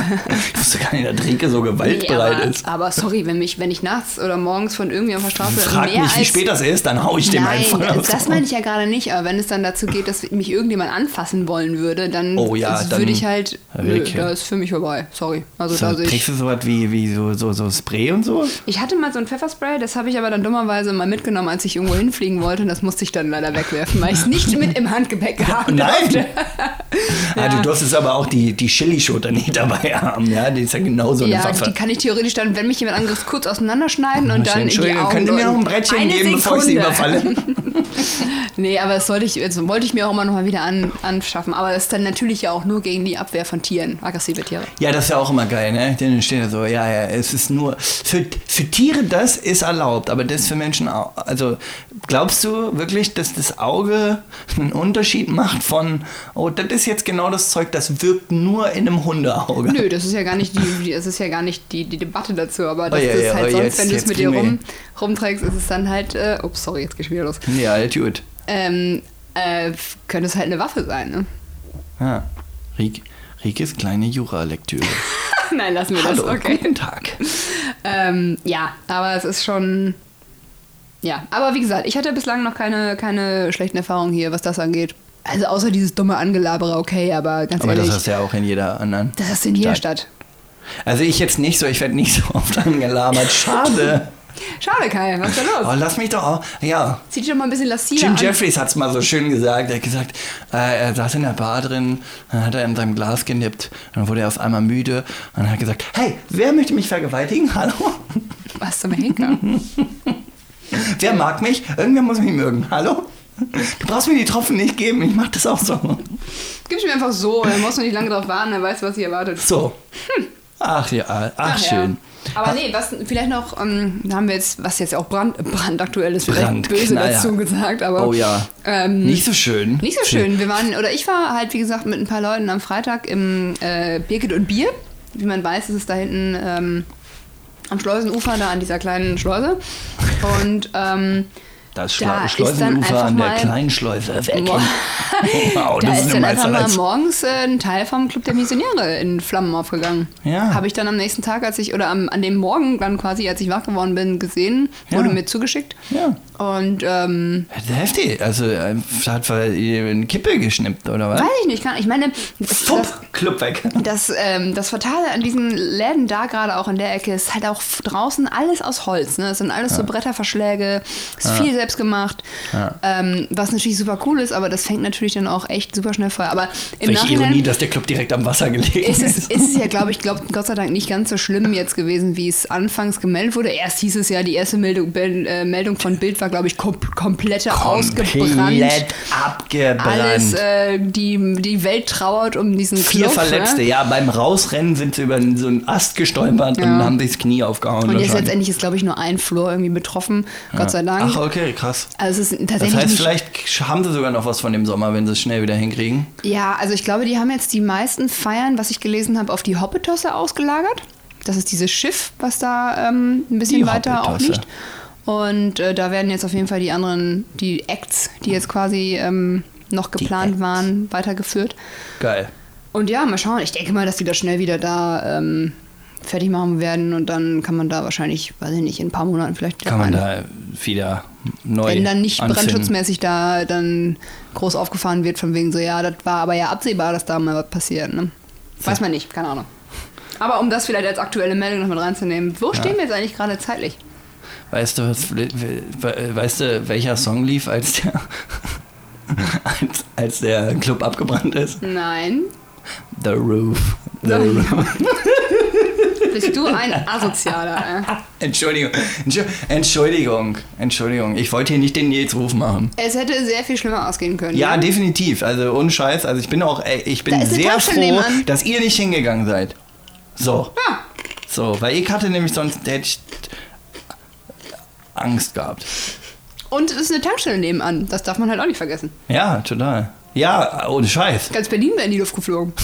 Ich wusste gar nicht, dass Rika so Nee, gewaltbereit aber, ist. aber sorry, wenn, mich, wenn ich nachts oder morgens von irgendwie auf der Straße Frag mich, wie spät das ist, dann hau ich dem Nein, einfach aufs das meine ich ja gerade nicht, aber wenn es dann dazu geht, dass mich irgendjemand anfassen wollen würde, dann, Oh ja, also dann- würde ich halt, nö, Okay. da ist für mich vorbei. Sorry. Also So, da ich. kriegst du sowas wie, wie so, so, so Spray und so? Ich hatte mal so ein Pfefferspray, das habe ich aber dann dummerweise mal mitgenommen, als ich irgendwo hinfliegen wollte und das musste ich dann leider wegwerfen, weil ich es nicht mit im Handgepäck haben Nein! durfte. Ah, du durftest aber auch die, die Chili-Schote nicht dabei haben, ja? Die ist ja genauso eine Ja, Waffe. die kann ich theoretisch dann, wenn mich jemand angreift, kurz auseinanderschneiden und dann in die Augen. könnt ihr mir noch ein Brettchen geben, bevor ich sie Sekunde. überfalle? Nee, aber das sollte ich, jetzt wollte ich mir auch immer noch mal wieder an, anschaffen. Aber das ist dann natürlich ja auch nur gegen die Abwehr von Tieren, aggressive Tiere. Ja, das ist ja auch immer geil, ne? Dann steht da so, ja, ja, es ist nur, für, für Tiere das ist erlaubt, aber das für Menschen auch. Also, glaubst du wirklich, dass das Auge einen Unterschied macht von, oh, das ist jetzt genau das Zeug, das wirkt nur in einem Hundeauge? Nö, das ist ja gar nicht die, das ist ja gar nicht die, die Debatte dazu, aber das Oh ja, ist ja, halt oh, sonst, jetzt- wenn du es mit dir rum, rumträgst, ist es dann halt, äh, ups, sorry, jetzt geht schon wieder los. Ja, halt gut. Ähm, äh, könnte es halt eine Waffe sein, ne? Ja. Riek, Riekes kleine Jura-Lektüre. Nein, lassen wir Hallo, das, okay. guten Tag. Ähm, ja, aber es ist schon. Ja, aber wie gesagt, ich hatte bislang noch keine, keine schlechten Erfahrungen hier, was das angeht. Also außer dieses dumme Angelabere, okay, aber ganz Aber ehrlich, das hast du ja auch in jeder anderen. das hast du in jeder Stadt. Stadt. Also ich jetzt nicht so, ich werde nicht so oft angelabert. Schade. Schade, Kai, was ist da Oh, los? lass mich doch auch. Ja, Zieh dich doch mal ein bisschen lassiver Jim an. Jeffries hat es mal so schön gesagt. Er hat gesagt, äh, er saß in der Bar drin, dann hat er in seinem Glas genippt, dann wurde er auf einmal müde und hat gesagt, hey, wer möchte mich vergewaltigen? Hallo? Was zum Henker? Wer mag mich? Irgendwer muss mich mögen. Hallo? Du brauchst mir die Tropfen nicht geben, ich mach das auch so. Gib's mir einfach so, dann musst du nicht lange drauf warten, dann weißt du, was sie erwartet. So. Ach ja, ach, Ach ja. schön. Aber nee, was vielleicht noch, ähm, da haben wir jetzt, was jetzt auch brand, brandaktuell ist, vielleicht Brand, böse knallhart. dazu gesagt, aber. Oh ja. Ähm, Nicht so schön. Nicht so schön. Wir waren, oder ich war halt, wie gesagt, mit ein paar Leuten am Freitag im äh, Birgit und Bier. Wie man weiß, ist es da hinten ähm, am Schleusenufer, da an dieser kleinen Schleuse. Und ähm, Das Da Schla dann Schleusenufer an der kleinen Schleuse weg. Wow, da das ist ist dann einfach mal morgens äh, ein Teil vom Club der Missionäre in Flammen aufgegangen. Ja. Habe ich dann am nächsten Tag, als ich, oder am, an dem Morgen dann quasi, als ich wach geworden bin, gesehen, wurde Ja. mir zugeschickt. Ja. Und ähm, Heftig. Also äh, hat eine Kippe geschnippt, oder was? weiß ich nicht, kann, ich meine, das, Fupp, das, Club weg. das, ähm, das Fatale an diesen Läden da gerade auch in der Ecke ist halt auch draußen alles aus Holz. Ne? Es sind alles so Bretterverschläge, ist viel selbst gemacht, Ja. ähm, was natürlich super cool ist, aber das fängt natürlich dann auch echt super schnell Feuer. Aber im Welche Nachhinein Ironie, dass der Club direkt am Wasser gelegen ist es, ist. ist es ja, glaube ich, glaub, Gott sei Dank nicht ganz so schlimm jetzt gewesen, wie es anfangs gemeldet wurde. Erst hieß es ja, die erste Meldung, äh, Meldung von Bild war, glaube ich, kom komplette ausgebrannt. Komplett abgebrannt. Alles, äh, die, die Welt trauert um diesen Vier Club, Verletzte, Ne? ja. Beim Rausrennen sind sie über so einen Ast gestolpert und Ja. haben sich das Knie aufgehauen. Und jetzt letztendlich ist, glaube ich, nur ein Flur irgendwie betroffen, Gott sei Dank. Ach, okay, krass. Also es ist Das tatsächlich heißt, nicht vielleicht haben sie sogar noch was von dem Sommer, wenn sie es schnell wieder hinkriegen. Ja, also ich glaube, die haben jetzt die meisten Feiern, was ich gelesen habe, auf die Hoppetosse ausgelagert. Das ist dieses Schiff, was da ähm, ein bisschen Die weiter auch liegt. Und äh, da werden jetzt auf jeden Fall die anderen, die Acts, die jetzt quasi ähm, noch geplant waren, weitergeführt. Geil. Und ja, mal schauen. Ich denke mal, dass die das schnell wieder da ähm, fertig machen werden und dann kann man da wahrscheinlich, weiß ich nicht, in ein paar Monaten vielleicht wieder Kann man da wieder neu Wenn dann nicht anzünden. brandschutzmäßig da dann groß aufgefahren wird, von wegen so, ja, das war aber ja absehbar, dass da mal was passiert. Ne? Weiß man nicht, keine Ahnung. Aber um das vielleicht als aktuelle Meldung noch mit reinzunehmen, wo stehen wir jetzt eigentlich gerade zeitlich? Weißt du, was, we- we- weißt du, welcher Song lief, als der, als, als der Club abgebrannt ist? Nein. The Roof. The. Roof. Bist du ein Asozialer? Äh? Entschuldigung, Entschu- Entschuldigung, Entschuldigung. Ich wollte hier nicht den Nils Ruf machen. Es hätte sehr viel schlimmer ausgehen können. Ja, ne? definitiv. Also ohne Scheiß. Also ich bin auch, ey, ich bin sehr froh, nebenan. dass ihr nicht hingegangen seid. So. Ja. So, weil ich hatte nämlich sonst hätte ich Angst gehabt. Und es ist eine Tankstelle nebenan. Das darf man halt auch nicht vergessen. Ja, total. Ja, ohne Scheiß. Ganz Berlin wäre in die Luft geflogen.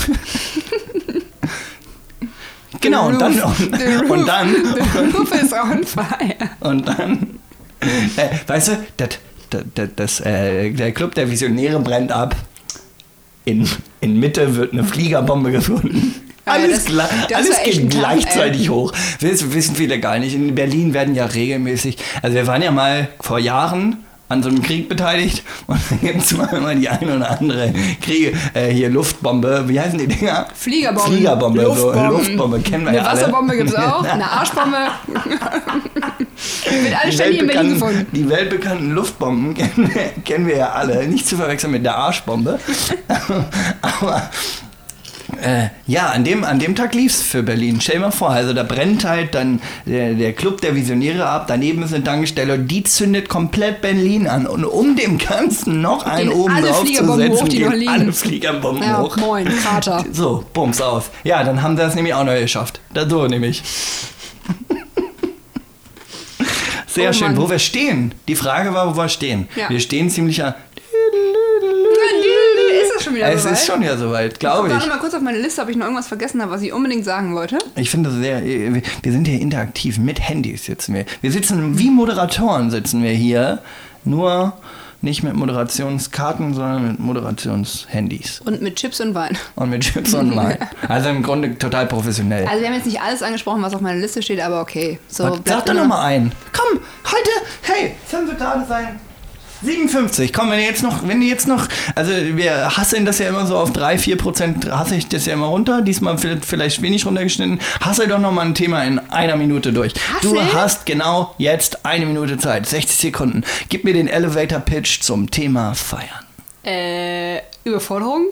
Genau, und dann, und, The roof- und dann, The roof is on fire. und dann, äh, weißt du, das, das, das, äh, der Club der Visionäre brennt ab. In, in Mitte wird eine Fliegerbombe gefunden. Alles, das- gla- das alles geht gleichzeitig ey. hoch. Das wissen viele gar nicht. In Berlin werden ja regelmäßig, also wir waren ja mal vor Jahren an so einem Krieg beteiligt und dann gibt es mal immer die eine oder andere Kriege. Äh, hier Luftbombe, wie heißen die Dinger? Fliegerbomben. Fliegerbombe, Luftbomben. so Luftbombe kennen wir Eine ja alle. Wasserbombe gibt es auch, eine Arschbombe. Alles Die ständig in Berlin weltbekannten, gefunden. die weltbekannten Luftbomben kennen wir, kennen wir ja alle. Nicht zu verwechseln mit der Arschbombe. Aber äh, ja, an dem, an dem Tag lief es für Berlin. Stell dir mal vor, also da brennt halt dann der, der Club der Visionäre ab, daneben ist eine Tankstelle und die zündet komplett Berlin an. Und um dem Ganzen noch einen Gehen oben drauf zu setzen, hoch, gehen alle Fliegerbomben Ja, hoch. moin, Krater. So, bums aus. Ja, dann haben sie das nämlich auch noch geschafft. Da so nämlich. Sehr Oh schön. Mann. Wo wir stehen. Die Frage war, wo wir stehen. Ja. Wir stehen ziemlich an. Das schon wieder Es soweit? ist schon ja soweit, Ich glaube gucke ich. gerade mal kurz auf meine Liste, ob ich noch irgendwas vergessen habe, was ich unbedingt sagen wollte. Ich finde das sehr. Wir sind hier interaktiv. Mit Handys sitzen wir. Wir sitzen wie Moderatoren sitzen wir hier. Nur nicht mit Moderationskarten, sondern mit Moderationshandys. Und mit Chips und Wein. Und mit Chips und Wein. Also im Grunde total professionell. Also wir haben jetzt nicht alles angesprochen, was auf meiner Liste steht, aber okay. So, Sag doch immer- noch mal einen. Komm, heute, hey, es wir gerade sein. 57. Komm, wenn ihr jetzt noch, wenn ihr jetzt noch, also wir hasseln das ja immer so auf 3, 4 Prozent, hasse ich das ja immer runter. Diesmal vielleicht, wenig runtergeschnitten. Hassel doch noch mal ein Thema in einer Minute durch. Du Hassel? hast genau jetzt eine Minute Zeit, 60 Sekunden. Gib mir den Elevator Pitch zum Thema Feiern. Äh, Überforderung?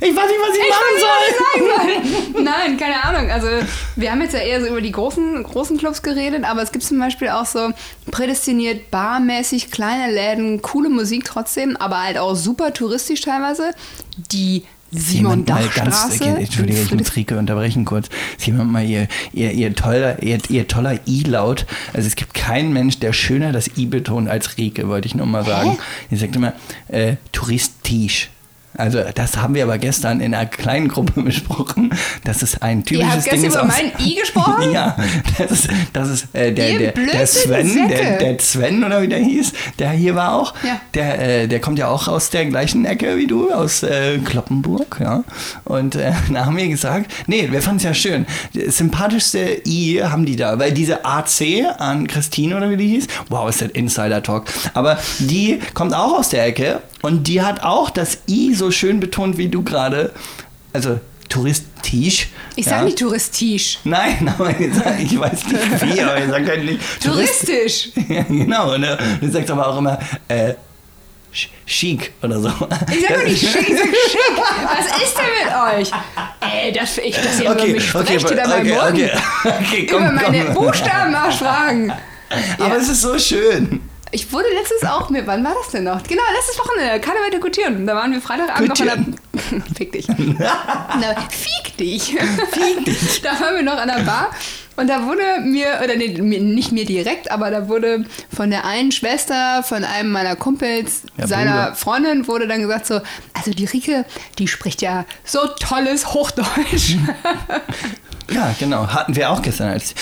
Ich weiß nicht, was ich, Ich machen weiß soll. ich sagen soll. Nein, keine Ahnung. Also wir haben jetzt ja eher so über die großen, großen Clubs geredet, aber es gibt zum Beispiel auch so prädestiniert barmäßig kleine Läden, coole Musik trotzdem, aber halt auch super touristisch teilweise. Die Simon Jemand mal Dach ganz. Entschuldige, ich muss Rike unterbrechen kurz. Ist jemand mal ihr, ihr, ihr toller, ihr, ihr toller I-Laut. Also es gibt keinen Mensch, der schöner das I betont als Rike, wollte ich nur mal sagen. Die sagt immer, äh, touristisch. Also das haben wir aber gestern in einer kleinen Gruppe besprochen. Das ist ein Ihr typisches habt Ding. gestern über mein I gesprochen? ja, das ist, das ist äh, der, Ihr der, der Sven, der, der Sven oder wie der hieß, der hier war auch. Ja. Der, äh, der kommt ja auch aus der gleichen Ecke wie du, aus äh, Kloppenburg. Ja. Und äh, da haben wir gesagt, nee, wir fanden es ja schön. Das sympathischste I haben die da, weil diese AC an Christine oder wie die hieß, wow, ist das Insider-Talk. Aber die kommt auch aus der Ecke und die hat auch das I so schön betont wie du gerade. Also touristisch. Ich sag ja. nicht touristisch. Nein, aber ich, weiß nicht wie, aber ich sag halt nicht Tourist- Touristisch. Ja, genau, und äh, du sagst aber auch immer äh, chic oder so. Ich sag doch nicht schick, ich sag schick. Was ist denn mit euch? Ey, dass ich, dass ihr über mich sprecht oder meinen okay, okay, okay, komm, über meine komm. Buchstaben nachfragen. Aber es ist so schön. Ich wurde letztens auch mit, wann war das denn noch? Genau, letztes Wochenende, Karneval der Gutieren. Da waren wir Freitagabend noch an der... Fick dich. Na, fick dich. Fick dich. Da waren wir noch an der Bar und da wurde mir, oder nee, mir- nicht mir direkt, aber da wurde von der einen Schwester, von einem meiner Kumpels, Ja, seiner Bruder. Freundin, wurde dann gesagt so, also die Rike, die spricht ja so tolles Hochdeutsch. Ja, genau. Hatten wir auch gestern. Als,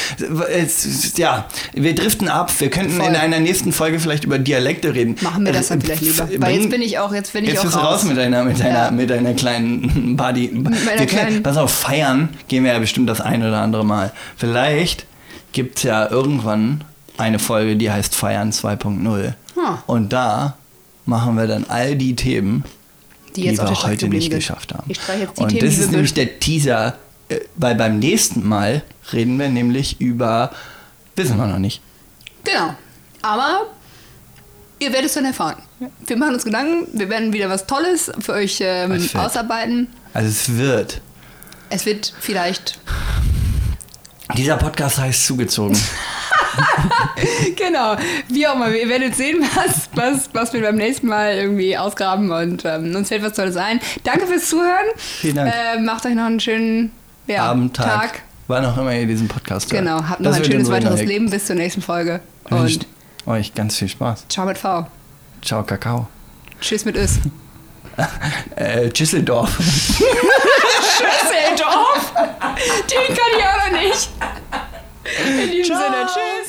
es, ja, wir driften ab. Wir könnten Voll. in einer nächsten Folge vielleicht über Dialekte reden. Machen wir das dann Äh, vielleicht lieber. bring- Weil jetzt bin ich auch, jetzt bin ich Jetzt auch bist du raus mit deiner, mit deiner, Ja. mit deiner kleinen Party. meiner wir können, kleinen- pass auf, feiern gehen wir ja bestimmt das ein oder andere Mal. Vielleicht gibt es ja irgendwann eine Folge, die heißt Feiern 2.0. Hm. Und da machen wir dann all die Themen, Die jetzt die wir heute nicht geschafft haben. Ich Und Themen, das ist nämlich der Teaser, weil beim nächsten Mal reden wir nämlich über, wissen wir noch nicht. Genau. Aber ihr werdet es dann erfahren. Wir machen uns Gedanken, wir werden wieder was Tolles für euch ähm, ausarbeiten. Also es wird. Es wird vielleicht. Dieser Podcast heißt zugezogen. genau. Wie auch immer, ihr werdet sehen, was, was, was wir beim nächsten Mal irgendwie ausgraben und ähm, uns fällt was Tolles ein. Danke fürs Zuhören. Vielen Dank. Äh, macht euch noch einen schönen ja, Abend, Tag, Tag. wann auch immer ihr diesen Podcast hört. Genau. Habt noch ein schönes weiteres neue- Leben bis zur nächsten Folge. Wünscht Und euch ganz viel Spaß. ciao mit V. Ciao, Kakao. Tschüss mit Ös. Äh, Düsseldorf. Düsseldorf. Den kann ich auch noch nicht. In diesem Sinne, tschüss.